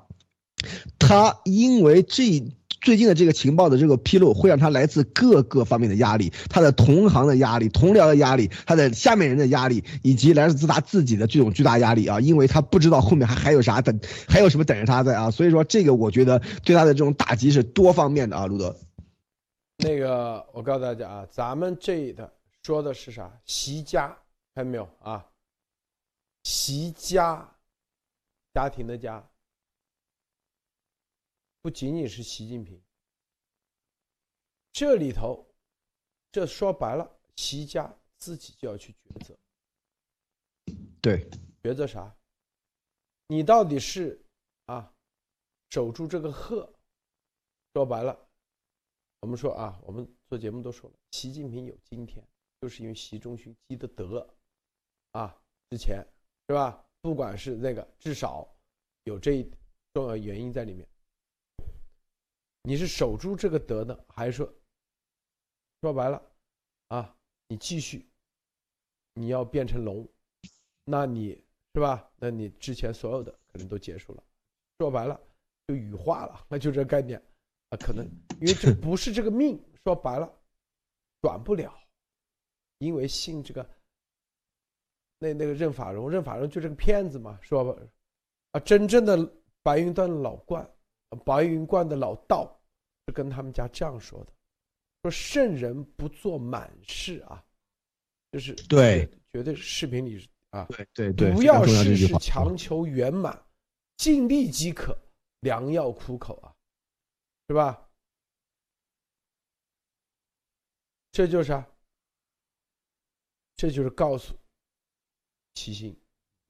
他因为这。最近的这个情报的这个披露，会让他来自各个方面的压力，他的同行的压力、同僚的压力、他的下面人的压力，以及来自他自己的这种巨大压力啊！因为他不知道后面还还有啥等，还有什么等着他在啊！所以说这个我觉得对他的这种打击是多方面的啊，路德。那个我告诉大家啊，咱们这的说的是啥？习家，看到没有啊？习家，家庭的家。不仅仅是习近平，这里头，这说白了，习家自己就要去抉择。对，抉择啥？你到底是啊，守住这个鹤？说白了，我们说啊，我们做节目都说了，习近平有今天，就是因为习仲勋积的德，啊，之前是吧？不管是那个，至少有这一重要原因在里面。你是守住这个德呢，还是说，说白了，啊，你继续，你要变成龙，那你是吧？那你之前所有的可能都结束了。说白了，就羽化了，那就这概念啊，可能因为这不是这个命。说白了，转不了，因为信这个，那那个任法荣，任法荣就是个骗子嘛，说吧，啊，真正的白云观老观。白云观的老道是跟他们家这样说的：“说圣人不做满事啊，就是对，绝对视频里啊，对对对，不要事事强求圆满，尽力即可，良药苦口啊，是吧？这就是啊，这就是告诉齐心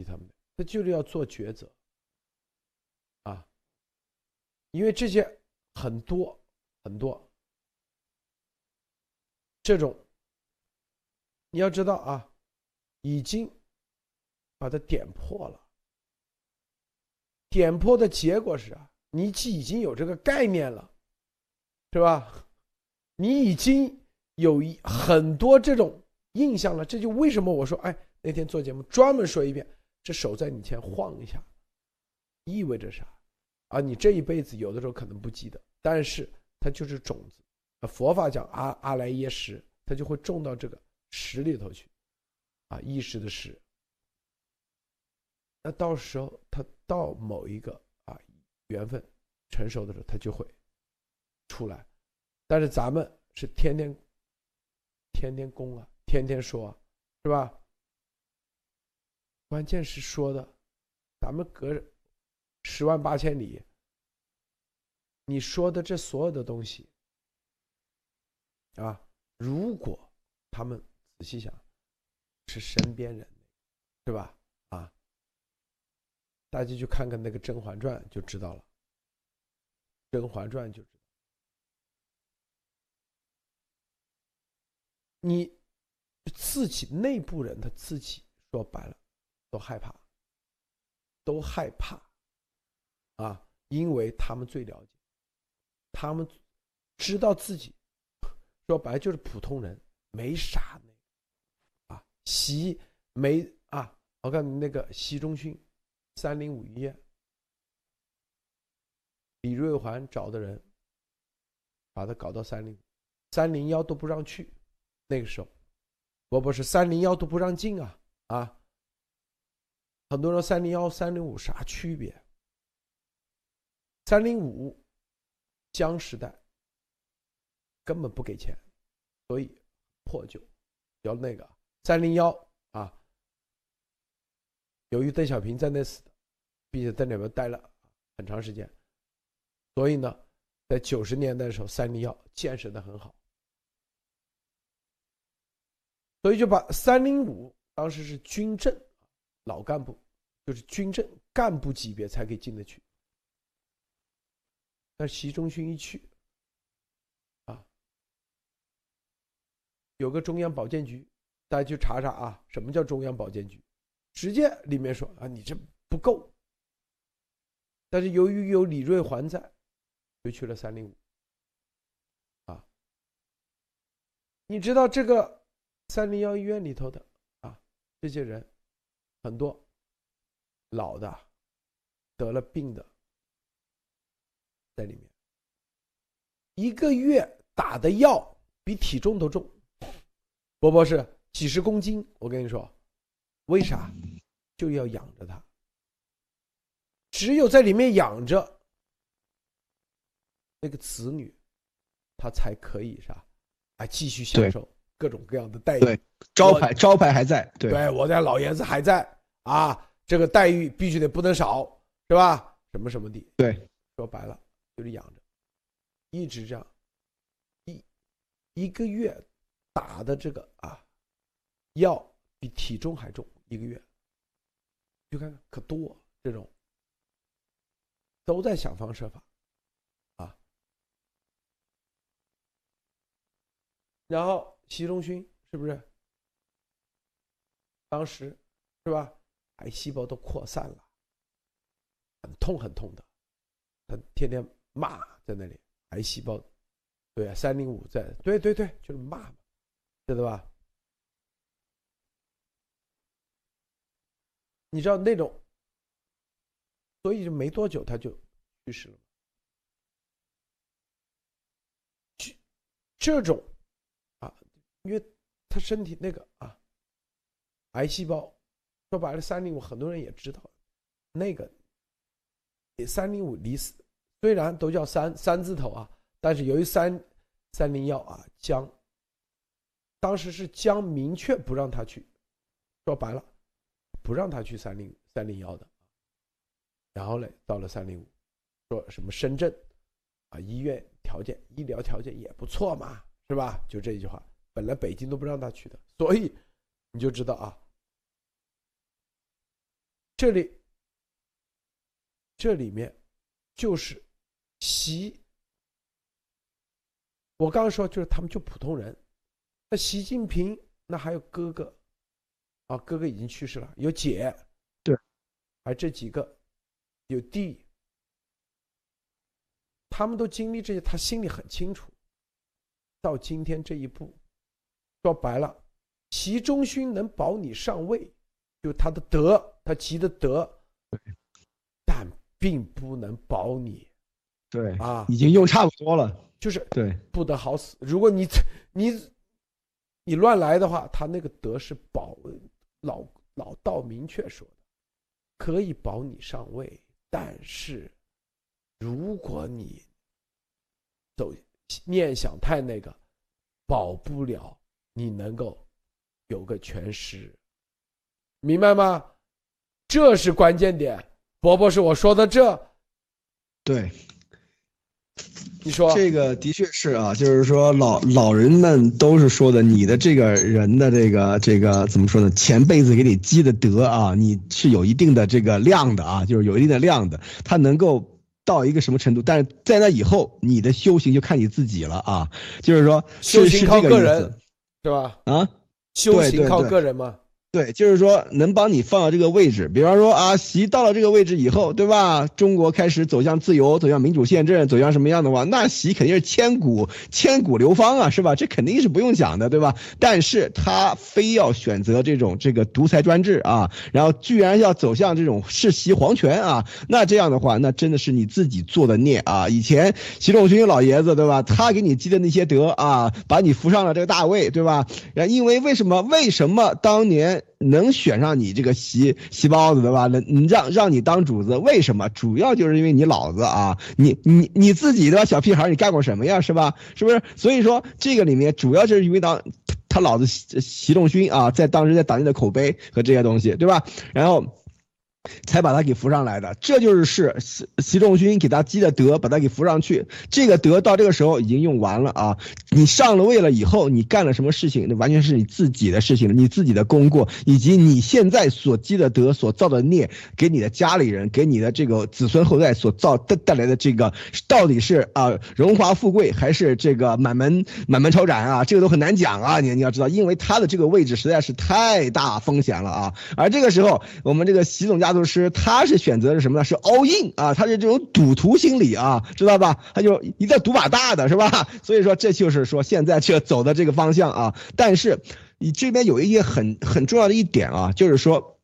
他们的，他就是要做抉择。”因为这些很多很多这种，你要知道啊，已经把它点破了。点破的结果是啊，你既已经有这个概念了，是吧？你已经有一很多这种印象了。这就为什么我说，哎，那天做节目专门说一遍，这手在你前晃一下，意味着啥？啊，你这一辈子有的时候可能不记得，但是它就是种子。佛法讲阿阿赖耶识，它就会种到这个识里头去，啊，意识的识。那到时候它到某一个啊缘分成熟的时候，它就会出来。但是咱们是天天天天供啊，天天说，是吧？关键是说的，咱们隔着。十万八千里，你说的这所有的东西，啊，如果他们仔细想，是身边人，是吧？啊，大家去看看那个《甄嬛传》就知道了，《甄嬛传》就知道。你自己内部人，他自己说白了都害怕，都害怕啊，因为他们最了解，他们知道自己说白了就是普通人，没啥那啊，习没啊，我看那个习仲勋，三零五医院，李瑞环找的人，把他搞到三零三零幺都不让去。那个时候，我不是三零幺都不让进啊啊！很多人三零幺、三零五啥区别？三零五江时代根本不给钱，所以破旧。要那个三零幺啊，由于邓小平在那死的，并且在那边待了很长时间，所以呢，在九十年代的时候，三零幺建设的很好。所以就把三零五当时是军政，老干部，就是军政干部级别才可以进得去。那习仲勋一去，啊，有个中央保健局，大家去查查啊，什么叫中央保健局？直接里面说啊，你这不够。但是由于有李瑞环在，就去了三零五。啊，你知道这个？三零幺医院里头的啊，这些人很多老的得了病的在里面，一个月打的药比体重都重，波波是几十公斤。我跟你说，为啥？就要养着他，只有在里面养着那个子女，他才可以啥？啊，继续享受。各种各样的待遇，对，招牌招牌还在，对，我家老爷子还在啊，这个待遇必须得不能少，是吧？什么什么的，对，说白了就是养着，一直这样，一一个月打的这个啊药比体重还重，一个月，就看看可多这种，都在想方设法，啊，然后。习仲勋是不是？当时是吧？癌细胞都扩散了，很痛很痛的。他天天骂在那里，癌细胞，对啊，三零五在，对对对，就是骂嘛，知道吧？你知道那种，所以就没多久他就去世了。这这种啊。因为他身体那个啊，癌细胞，说白了，三零五很多人也知道，那个三零五离死，虽然都叫三三字头啊，但是由于三三零幺啊，将当时是将明确不让他去，说白了，不让他去三零三零幺的，然后呢，到了三零五，说什么深圳啊，医院条件医疗条件也不错嘛，是吧？就这一句话。本来北京都不让他去的，所以你就知道啊，这里这里面就是习，我刚刚说就是他们就普通人，那习近平那还有哥哥，啊哥哥已经去世了，有姐，对，还这几个有弟，他们都经历这些，他心里很清楚，到今天这一步。说白了，习仲勋能保你上位，就他的德，他积的德，但并不能保你。对啊，已经用差不多了，就是对不得好死。如果你你你乱来的话，他那个德是保，老老道明确说的，可以保你上位，但是如果你走念想太那个，保不了。你能够有个全尸，明白吗？这是关键点。伯伯是我说的这，对，你说这个的确是啊，就是说老老人们都是说的，你的这个人的这个这个怎么说呢？前辈子给你积的德啊，你是有一定的这个量的啊，就是有一定的量的，他能够到一个什么程度？但是在那以后，你的修行就看你自己了啊，就是说修行靠个人，是吧？啊，修行靠个人嘛。对，就是说能帮你放到这个位置，比方说啊，习到了这个位置以后，对吧？中国开始走向自由，走向民主宪政，走向什么样的话，那习肯定是千古千古流芳啊，是吧？这肯定是不用讲的，对吧？但是他非要选择这种这个独裁专制啊，然后居然要走向这种世袭皇权啊，那这样的话，那真的是你自己做的孽啊！以前习仲勋老爷子，对吧？他给你积的那些德啊，把你扶上了这个大位，对吧？然因为为什么？为什么当年？能选上你这个习习包子的吧？能让让你当主子，为什么？主要就是因为你老子啊，你你你自己的小屁孩，你干过什么呀？是吧？是不是？所以说这个里面主要就是因为当他老子习习仲勋啊，在当时在党内的口碑和这些东西，对吧？然后。才把他给扶上来的，这就是是习习仲勋给他积的德，把他给扶上去。这个德到这个时候已经用完了啊！你上了位了以后，你干了什么事情，那完全是你自己的事情，你自己的功过，以及你现在所积的德、所造的孽，给你的家里人、给你的这个子孙后代所造带带来的这个，到底是啊荣华富贵，还是这个满门满门抄斩啊？这个都很难讲啊！你你要知道，因为他的这个位置实在是太大风险了啊！而这个时候，我们这个习总家。就是他是选择是什么呢？是 all in 啊，他是这种赌徒心理啊，知道吧？他就一再赌把大的，是吧？所以说这就是说现在这走的这个方向啊。但是你这边有一些很很重要的一点啊，就是说，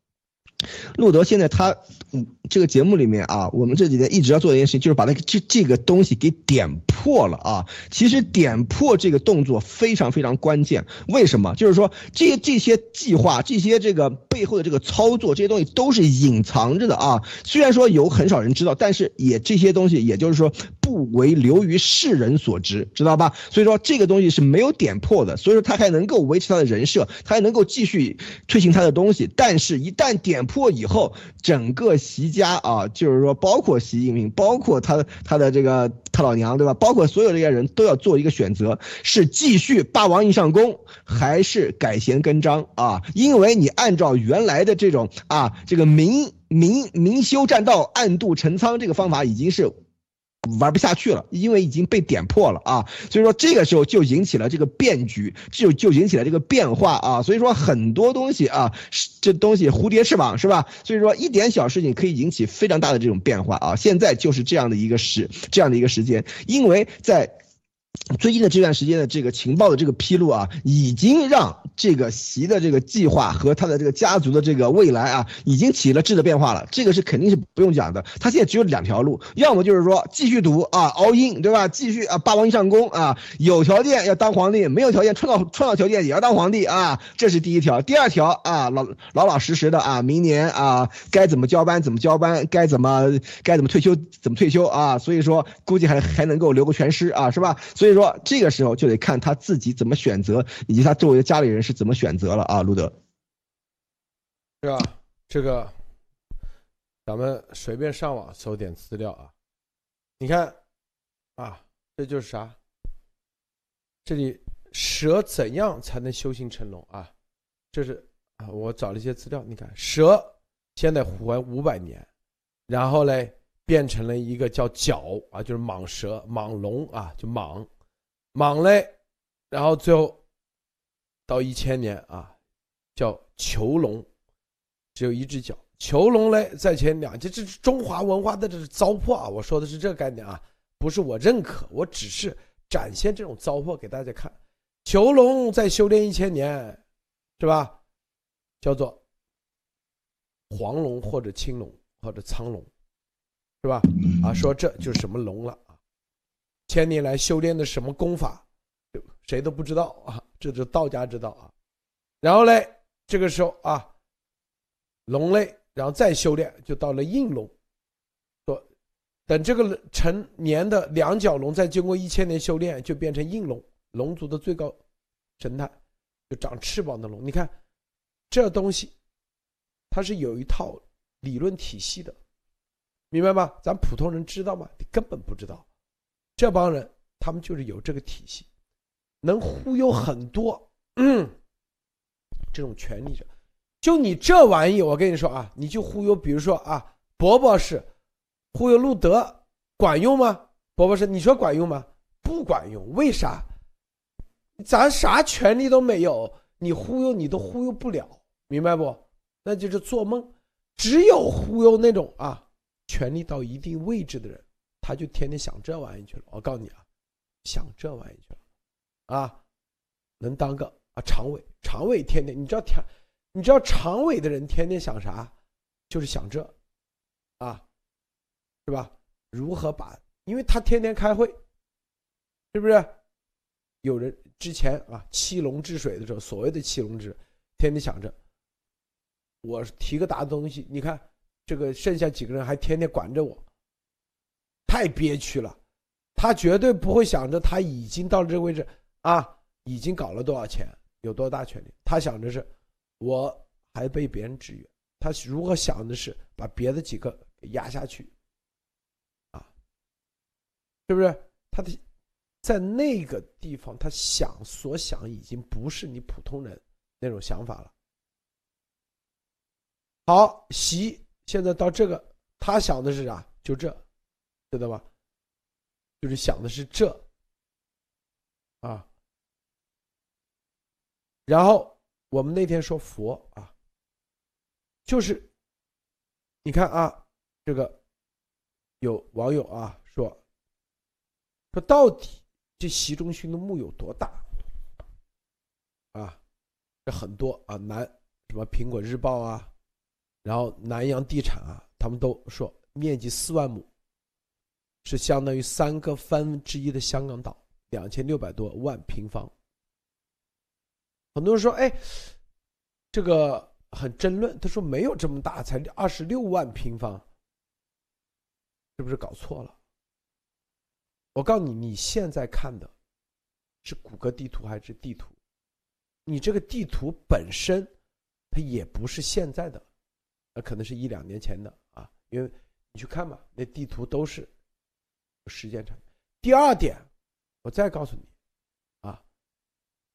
路德现在他。嗯，这个节目里面啊，我们这几天一直要做一件事情，就是把那个这这个东西给点破了啊。其实点破这个动作非常非常关键。为什么？就是说这些这些计划，这些这个背后的这个操作，这些东西都是隐藏着的啊。虽然说有很少人知道，但是也这些东西，也就是说不为流于世人所知，知道吧？所以说这个东西是没有点破的，所以说他还能够维持他的人设，他还能够继续推行他的东西。但是，一旦点破以后，整个。席间家啊，就是说，包括习近平，包括他他的这个他老娘，对吧？包括所有这些人都要做一个选择，是继续霸王硬上弓，还是改弦更张啊？因为你按照原来的这种啊，这个明明明修栈道，暗度陈仓这个方法，已经是。玩不下去了，因为已经被点破了啊，所以说这个时候就引起了这个变局，就就引起了这个变化啊，所以说很多东西啊，这东西蝴蝶翅膀是吧？所以说一点小事情可以引起非常大的这种变化啊，现在就是这样的一个时，这样的一个时间，因为在。最近的这段时间的这个情报的这个披露啊，已经让这个习的这个计划和他的这个家族的这个未来啊，已经起了质的变化了。这个是肯定是不用讲的。他现在只有两条路，要么就是说继续读啊，all in，对吧？继续啊，霸王硬上弓啊，有条件要当皇帝，没有条件创造创造条件也要当皇帝啊，这是第一条。第二条啊，老老老实实的啊，明年啊，该怎么交班怎么交班，该怎么该怎么退休怎么退休啊。所以说，估计还还能够留个全尸啊，是吧？所以以说，这个时候就得看他自己怎么选择，以及他周围的家里人是怎么选择了啊，路德，是吧？这个，咱们随便上网搜点资料啊，你看，啊，这就是啥？这里蛇怎样才能修行成龙啊？这是啊，我找了一些资料，你看，蛇现在活五百年，然后嘞。变成了一个叫角啊，就是蟒蛇、蟒龙啊，就蟒蟒嘞，然后最后到一千年啊，叫囚龙，只有一只脚。囚龙嘞，在前两，这这是中华文化的这是糟粕啊！我说的是这个概念啊，不是我认可，我只是展现这种糟粕给大家看。囚龙在修炼一千年，是吧？叫做黄龙或者青龙或者苍龙。是吧？啊，说这就是什么龙了？千年来修炼的什么功法，谁都不知道啊，这是道家之道啊。然后嘞，这个时候啊，龙类，然后再修炼，就到了应龙。说等这个成年的两角龙，再经过一千年修炼，就变成应龙，龙族的最高神态，就长翅膀的龙。你看，这东西，它是有一套理论体系的。明白吗？咱普通人知道吗？你根本不知道，这帮人他们就是有这个体系，能忽悠很多嗯这种权力者。就你这玩意，我跟你说啊，你就忽悠，比如说啊，伯伯是忽悠路德，管用吗？伯伯是你说管用吗？不管用，为啥？咱啥权利都没有，你忽悠你都忽悠不了，明白不？那就是做梦。只有忽悠那种啊，权力到一定位置的人，他就天天想这玩意去了。我告诉你啊，想这玩意去了，啊，能当个啊常委，常委天天你知道天。你知道常委的人天天想啥？就是想这，啊，是吧？如何把？因为他天天开会，是不是？有人之前啊，七龙治水的时候，所谓的七龙治，天天想着，我提个大东西，你看这个剩下几个人还天天管着我，太憋屈了。他绝对不会想着他已经到了这个位置啊，已经搞了多少钱，有多大权利。他想着是。我还被别人制约，他如何想的是把别的几个给压下去，啊，是不是？他的在那个地方，他想所想已经不是你普通人那种想法了。好，习现在到这个，他想的是啥？就这，知道吧？就是想的是这，啊，然后。我们那天说佛啊，就是你看啊，这个有网友啊说说到底这习仲勋的墓有多大啊？这很多啊，南什么苹果日报啊，然后南洋地产啊，他们都说面积四万亩，是相当于三个三分之一的香港岛，两千六百多万平方。很多人说：“哎，这个很争论。”他说：“没有这么大，才二十六万平方，是不是搞错了？”我告诉你，你现在看的是谷歌地图还是地图？你这个地图本身，它也不是现在的，那可能是一两年前的啊。因为你去看吧，那地图都是时间长。第二点，我再告诉你，啊，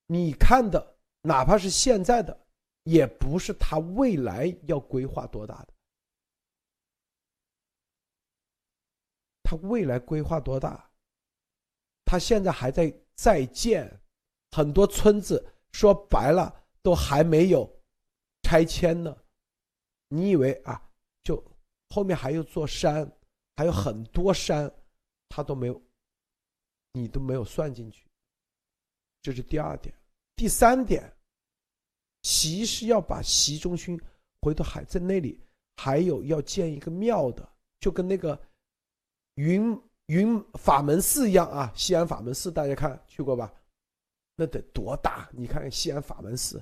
你看的。哪怕是现在的，也不是他未来要规划多大的。他未来规划多大？他现在还在在建，很多村子说白了都还没有拆迁呢。你以为啊，就后面还有座山，还有很多山，他都没有，你都没有算进去。这是第二点，第三点。习是要把习仲勋回头还在那里，还有要建一个庙的，就跟那个云云法门寺一样啊。西安法门寺大家看去过吧？那得多大？你看西安法门寺，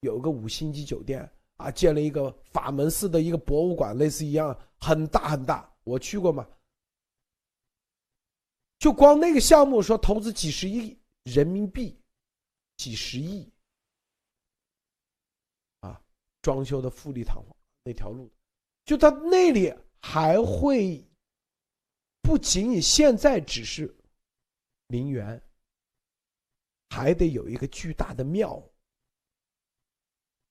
有个五星级酒店啊，建了一个法门寺的一个博物馆，类似一样，很大很大。我去过吗？就光那个项目说投资几十亿人民币，几十亿啊。装修的富丽堂皇，那条路，就他那里还会不仅仅现在只是陵园，还得有一个巨大的庙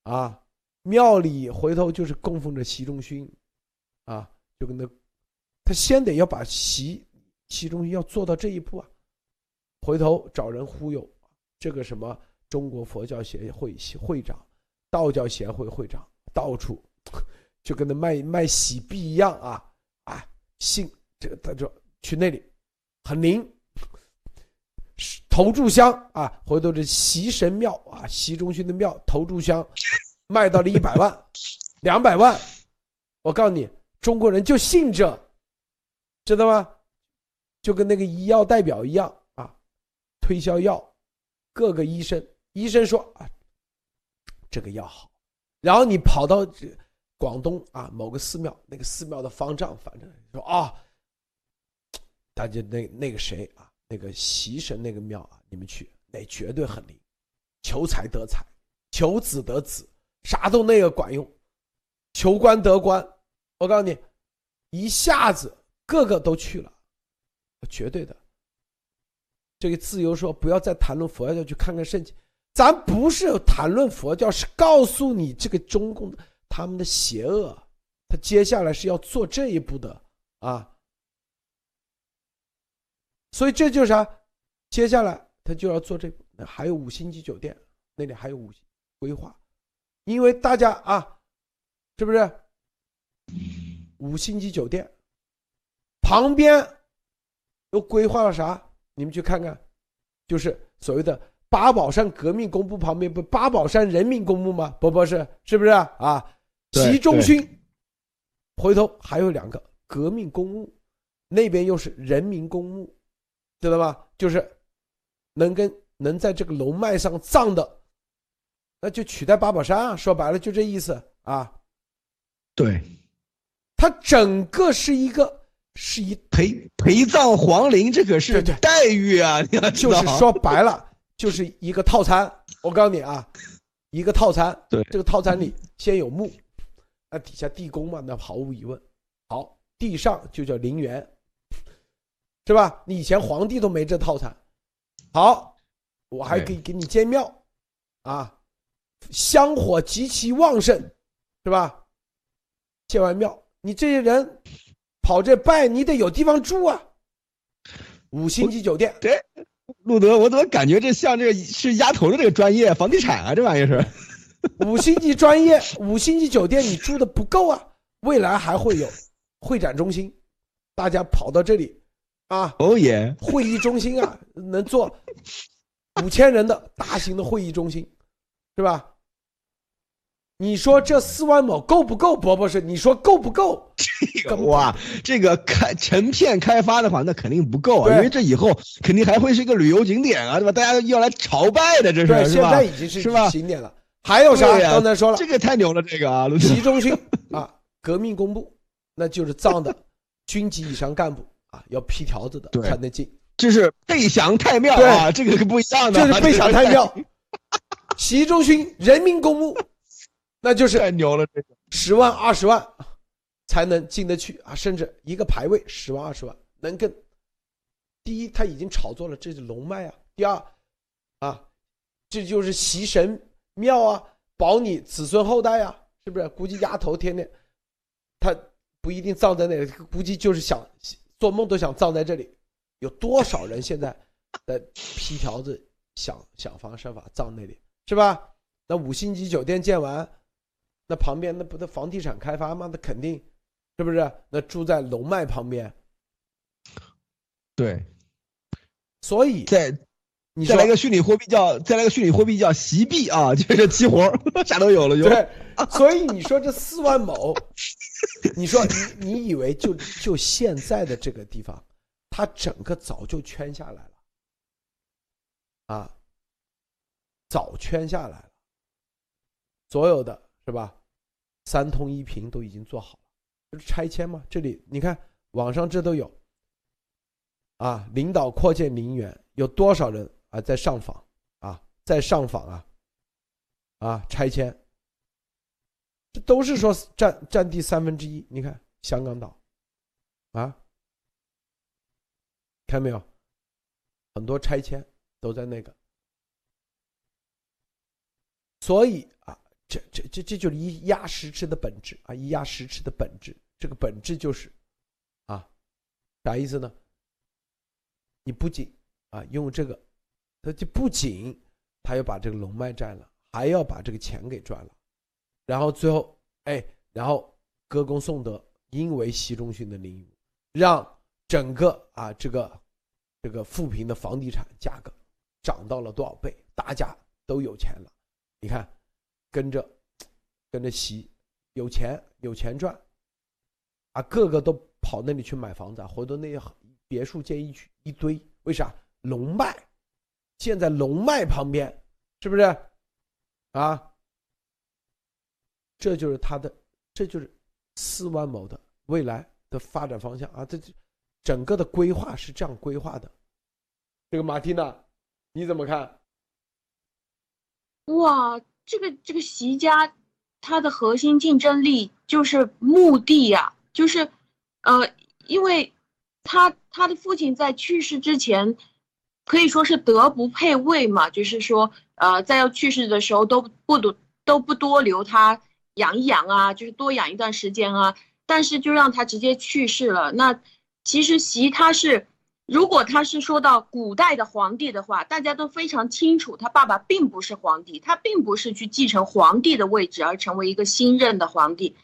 啊！庙里回头就是供奉着习仲勋啊，就跟那他先得要把习习仲勋要做到这一步啊，回头找人忽悠这个什么中国佛教协会会长。道教协会会长到处 就跟那卖卖喜币一样啊啊，信这个他就去那里很灵，投注香啊，回头这习神庙啊，习中心的庙投注香卖到了一百万、两百万，我告诉你，中国人就信这，知道吗？就跟那个医药代表一样啊，推销药，各个医生医生说啊。这个药好，然后你跑到广东啊某个寺庙，那个寺庙的方丈反正说啊，大家那那个谁啊，那个习神那个庙啊，你们去那绝对很灵，求财得财，求子得子，啥都那个管用，求官得官，我告诉你，一下子个个都去了，绝对的。这个自由说不要再谈论佛教，去看看圣经。咱不是谈论佛教，是告诉你这个中共他们的邪恶，他接下来是要做这一步的啊。所以这就是啥？接下来他就要做这，还有五星级酒店那里还有五星规划，因为大家啊，是不是？五星级酒店旁边又规划了啥？你们去看看，就是所谓的八宝山革命公墓旁边不八宝山人民公墓吗？不不是，是不是啊？习仲勋，回头还有两个革命公墓，那边又是人民公墓，知道吧？就是能跟能在这个龙脉上葬的，那就取代八宝山啊！说白了就这意思啊。对，它整个是一个是一陪陪葬皇陵，这可是待遇啊！就是说白了，就是一个套餐。我告诉你啊，一个套餐。对，这个套餐里先有墓，那底下地宫嘛，那毫无疑问。好，地上就叫陵园，是吧？你以前皇帝都没这套餐。好，我还可以给你建庙，啊，香火极其旺盛，是吧？建完庙，你这些人跑这拜，你得有地方住啊。五星级酒店，对，路德，我怎么感觉这像这个是丫头的这个专业，房地产啊，这玩意是。五星级专业，五星级酒店你住的不够啊，未来还会有 会展中心，大家跑到这里啊，哦耶，会议中心啊，能做五千人的大型的会议中心，是吧？你说这四万亩够不够？伯伯是你说够不够？这个哇，这个开成片开发的话，那肯定不够啊，因为这以后肯定还会是一个旅游景点啊，对吧？大家要来朝拜的，这是对现在已经是景点了。还有啥？刚才说了，这个太牛了，这个啊，习中勋啊，革命公墓，那就是藏的军级以上干部啊，要批条子的才能进。这是背祥太庙啊，这个是不一样的。这是背祥太庙，习中勋人民公墓。那就是太牛了，这个十万二十万才能进得去啊，甚至一个排位十万二十万能跟第一他已经炒作了，这是龙脉啊。第二啊，这就是习神庙啊，保你子孙后代啊，是不是？估计丫头天天他不一定葬在那里，估计就是想做梦都想葬在这里。有多少人现在 在批条子想想方设法葬那里，是吧？那五星级酒店建完。那旁边那不都房地产开发吗？那肯定，是不是？那住在龙脉旁边，对，所以再再来个虚拟货币叫再来个虚拟货币叫席币啊，就是齐活啥都有了就。对，所以你说这四万亩，你说你 你以为就就现在的这个地方，它整个早就圈下来了，啊，早圈下来了，所有的是吧？三通一平都已经做好了，就是拆迁嘛。这里你看网上这都有，啊，领导扩建陵园，有多少人啊在上访啊，在上访啊，啊拆迁，这都是说占占地三分之一。你看香港岛，啊，看没有，很多拆迁都在那个，所以啊。这这这这就是一压十尺的本质啊！一压十尺的本质，这个本质就是，啊，啥意思呢？你不仅啊用这个，他就不仅他要把这个龙脉占了，还要把这个钱给赚了，然后最后哎，然后歌功颂德，因为习仲勋的领域，让整个啊这个这个富平的房地产价格涨到了多少倍？大家都有钱了，你看。跟着，跟着习，有钱有钱赚，啊，个个都跑那里去买房子，回头那些别墅建一区一堆，为啥？龙脉建在龙脉旁边，是不是？啊，这就是他的，这就是四万亩的未来的发展方向啊！这这整个的规划是这样规划的。这个马蒂娜，你怎么看？哇！这个这个习家，它的核心竞争力就是墓地呀，就是，呃，因为他他的父亲在去世之前，可以说是德不配位嘛，就是说，呃，在要去世的时候都不多都不多留他养一养啊，就是多养一段时间啊，但是就让他直接去世了。那其实习他是，如果他是说到古代的皇帝的话，大家都非常清楚，他爸爸并不是皇帝，他并不是去继承皇帝的位置而成为一个新任的皇帝，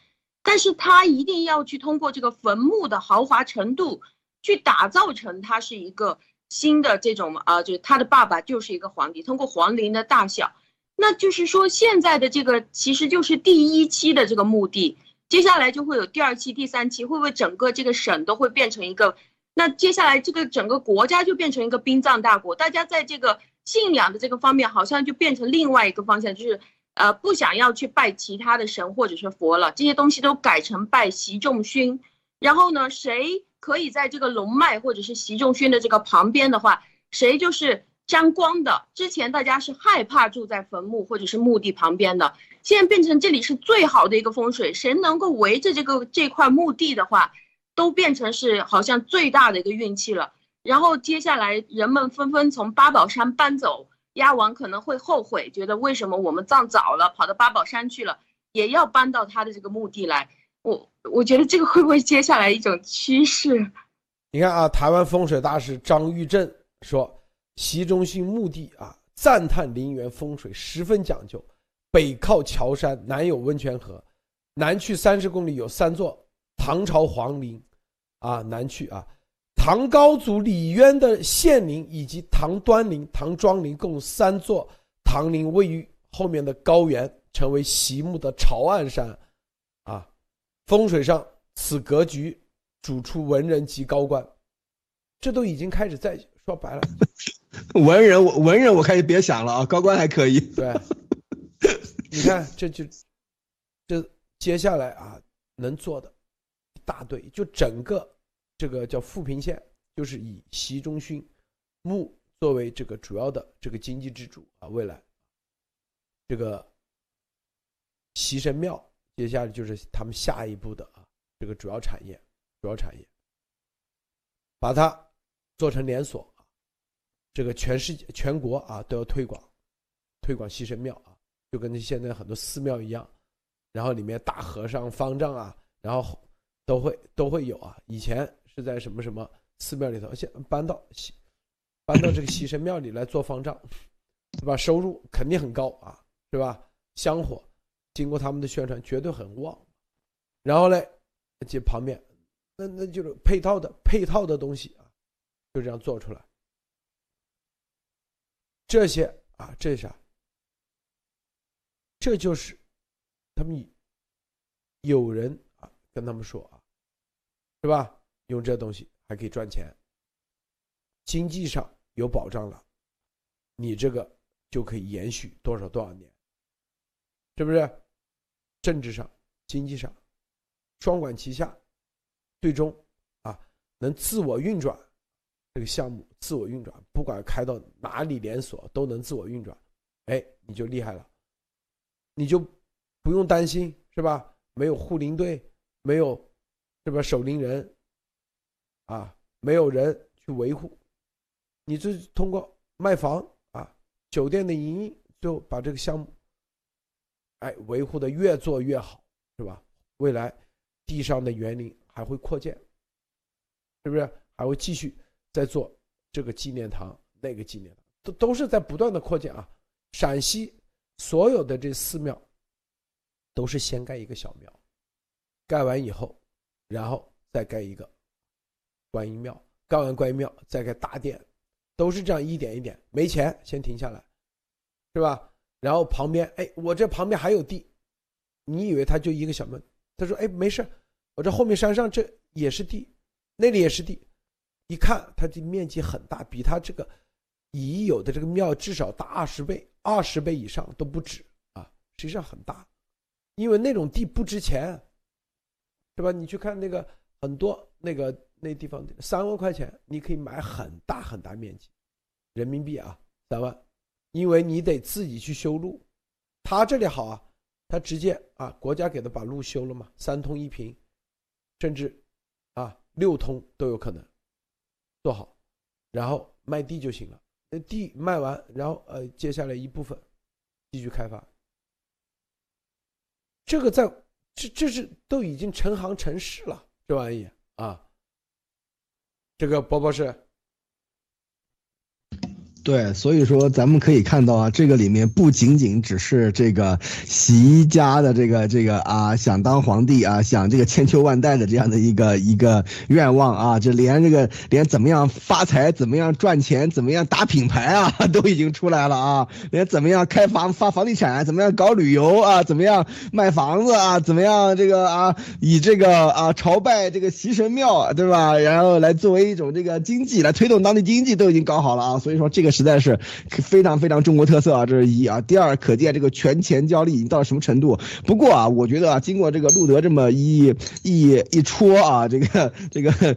但是他一定要去通过这个坟墓的豪华程度。去打造成他是一个新的这种啊，就是他的爸爸就是一个皇帝，通过皇陵的大小，那就是说现在的这个其实就是第一期的这个墓地，接下来就会有第二期、第三期，会不会整个这个省都会变成一个？那接下来这个整个国家就变成一个殡葬大国，大家在这个信仰的这个方面好像就变成另外一个方向，就是呃不想要去拜其他的神或者是佛了，这些东西都改成拜习仲勋，然后呢谁？可以在这个龙脉或者是习仲勋的这个旁边的话，谁就是沾光的？之前大家是害怕住在坟墓或者是墓地旁边的，现在变成这里是最好的一个风水，谁能够围着这个这块墓地的话，都变成是好像最大的一个运气了。然后接下来人们纷纷从八宝山搬走，鸭王可能会后悔，觉得为什么我们葬早了，跑到八宝山去了，也要搬到他的这个墓地来。我我觉得这个会不会接下来一种趋势？你看啊，台湾风水大师张玉正说，习中心墓地啊，赞叹陵园风水十分讲究，北靠桥山，南有温泉河，南去三十公里有三座唐朝皇陵，啊，南去啊，唐高祖李渊的献陵以及唐端陵、唐庄陵共三座唐陵位于后面的高原，成为席墓的朝岸山，啊。风水上，此格局主出文人及高官，这都已经开始在说白了。文人，我文人，我开始别想了啊，高官还可以。对，你看，这就这接下来啊，能做的一大队，就整个这个叫富平县，就是以习仲勋墓作为这个主要的这个经济支柱啊，未来这个习神庙。接下来就是他们下一步的啊，这个主要产业，主要产业，把它做成连锁啊，这个全世界、全国啊都要推广，推广西神庙啊，就跟现在很多寺庙一样，然后里面大和尚、方丈啊，然后都会都会有啊。以前是在什么什么寺庙里头，现搬到西，搬到这个西神庙里来做方丈，对吧？收入肯定很高啊，是吧？香火。经过他们的宣传，绝对很旺。然后呢，这旁边，那那就是配套的配套的东西啊，就这样做出来。这些啊，这是啥？这就是他们有人啊跟他们说啊，是吧？用这东西还可以赚钱，经济上有保障了，你这个就可以延续多少多少年，是不是？政治上、经济上，双管齐下，最终啊能自我运转，这个项目自我运转，不管开到哪里连锁都能自我运转，哎，你就厉害了，你就不用担心是吧？没有护林队，没有是吧？守林人啊，没有人去维护，你就通过卖房啊、酒店的营运，就把这个项目。哎，维护的越做越好，是吧？未来地上的园林还会扩建，是不是？还会继续在做这个纪念堂、那个纪念堂，都都是在不断的扩建啊。陕西所有的这寺庙都是先盖一个小庙，盖完以后，然后再盖一个观音庙，盖完观音庙再盖大殿，都是这样一点一点。没钱先停下来，是吧？然后旁边，哎，我这旁边还有地，你以为他就一个小门？他说，哎，没事，我这后面山上这也是地，那里也是地，一看它的面积很大，比他这个已有的这个庙至少大二十倍，二十倍以上都不止啊，实际上很大，因为那种地不值钱，对吧？你去看那个很多那个那地方，三万块钱你可以买很大很大面积，人民币啊，三万。因为你得自己去修路，他这里好啊，他直接啊，国家给他把路修了嘛，三通一平，甚至啊六通都有可能做好，然后卖地就行了，那地卖完，然后呃接下来一部分继续开发。这个在这这是都已经成行成市了，这玩意啊。这个包包是。对，所以说咱们可以看到啊，这个里面不仅仅只是这个习家的这个这个啊，想当皇帝啊，想这个千秋万代的这样的一个一个愿望啊，就连这个连怎么样发财、怎么样赚钱、怎么样打品牌啊，都已经出来了啊，连怎么样开房发房地产、怎么样搞旅游啊、怎么样卖房子啊、怎么样这个啊，以这个啊朝拜这个习神庙，对吧？然后来作为一种这个经济来推动当地经济，都已经搞好了啊，所以说这个。实在是非常非常中国特色啊，这是一啊。第二，可见这个权钱交利已经到了什么程度。不过啊，我觉得啊，经过这个路德这么一一一戳啊，这个这个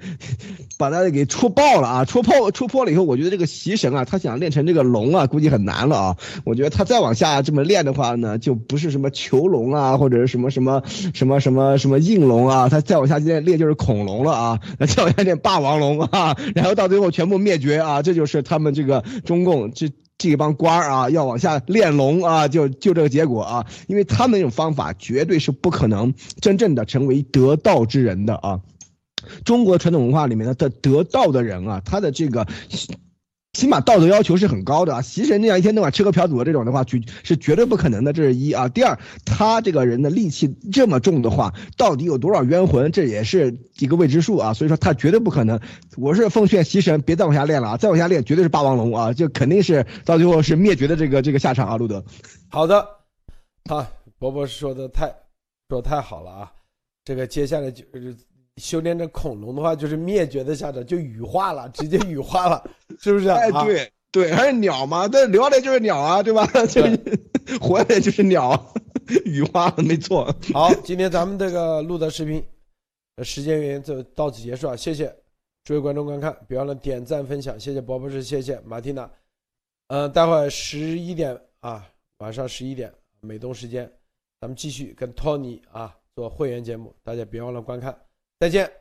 把他给戳爆了啊，戳破戳破了以后，我觉得这个习神啊，他想练成这个龙啊，估计很难了啊。我觉得他再往下这么练的话呢，就不是什么囚龙啊，或者是什么什么什么什么什么应龙啊，他再往下练练就是恐龙了啊，再往下练霸王龙啊，然后到最后全部灭绝啊，这就是他们这个。中共这这帮官儿啊，要往下练龙啊，就就这个结果啊，因为他们那种方法绝对是不可能真正的成为得道之人的啊。中国传统文化里面的的得道的人啊，他的这个。起码道德要求是很高的啊！习神那样一天到晚吃喝嫖赌的这种的话，绝是绝对不可能的。这是一啊。第二，他这个人的戾气这么重的话，到底有多少冤魂，这也是一个未知数啊。所以说他绝对不可能。我是奉劝习神别再往下练了啊！再往下练，绝对是霸王龙啊！就肯定是到最后是灭绝的这个这个下场啊！路德，好的，啊，伯伯说的太说太好了啊！这个接下来就是。修炼成恐龙的话，就是灭绝的下场，就羽化了，直接羽化了，是不是？哎，对对，还是鸟嘛，这留下来就是鸟啊，对吧？对，活下来就是鸟，羽化了，没错。好，今天咱们这个录的视频，时间原因就到此结束啊，谢谢诸位观众观看，别忘了点赞分享，谢谢博博士，谢谢马蒂娜。嗯，待会十一点啊，晚上十一点美东时间，咱们继续跟托尼啊做会员节目，大家别忘了观看。再见。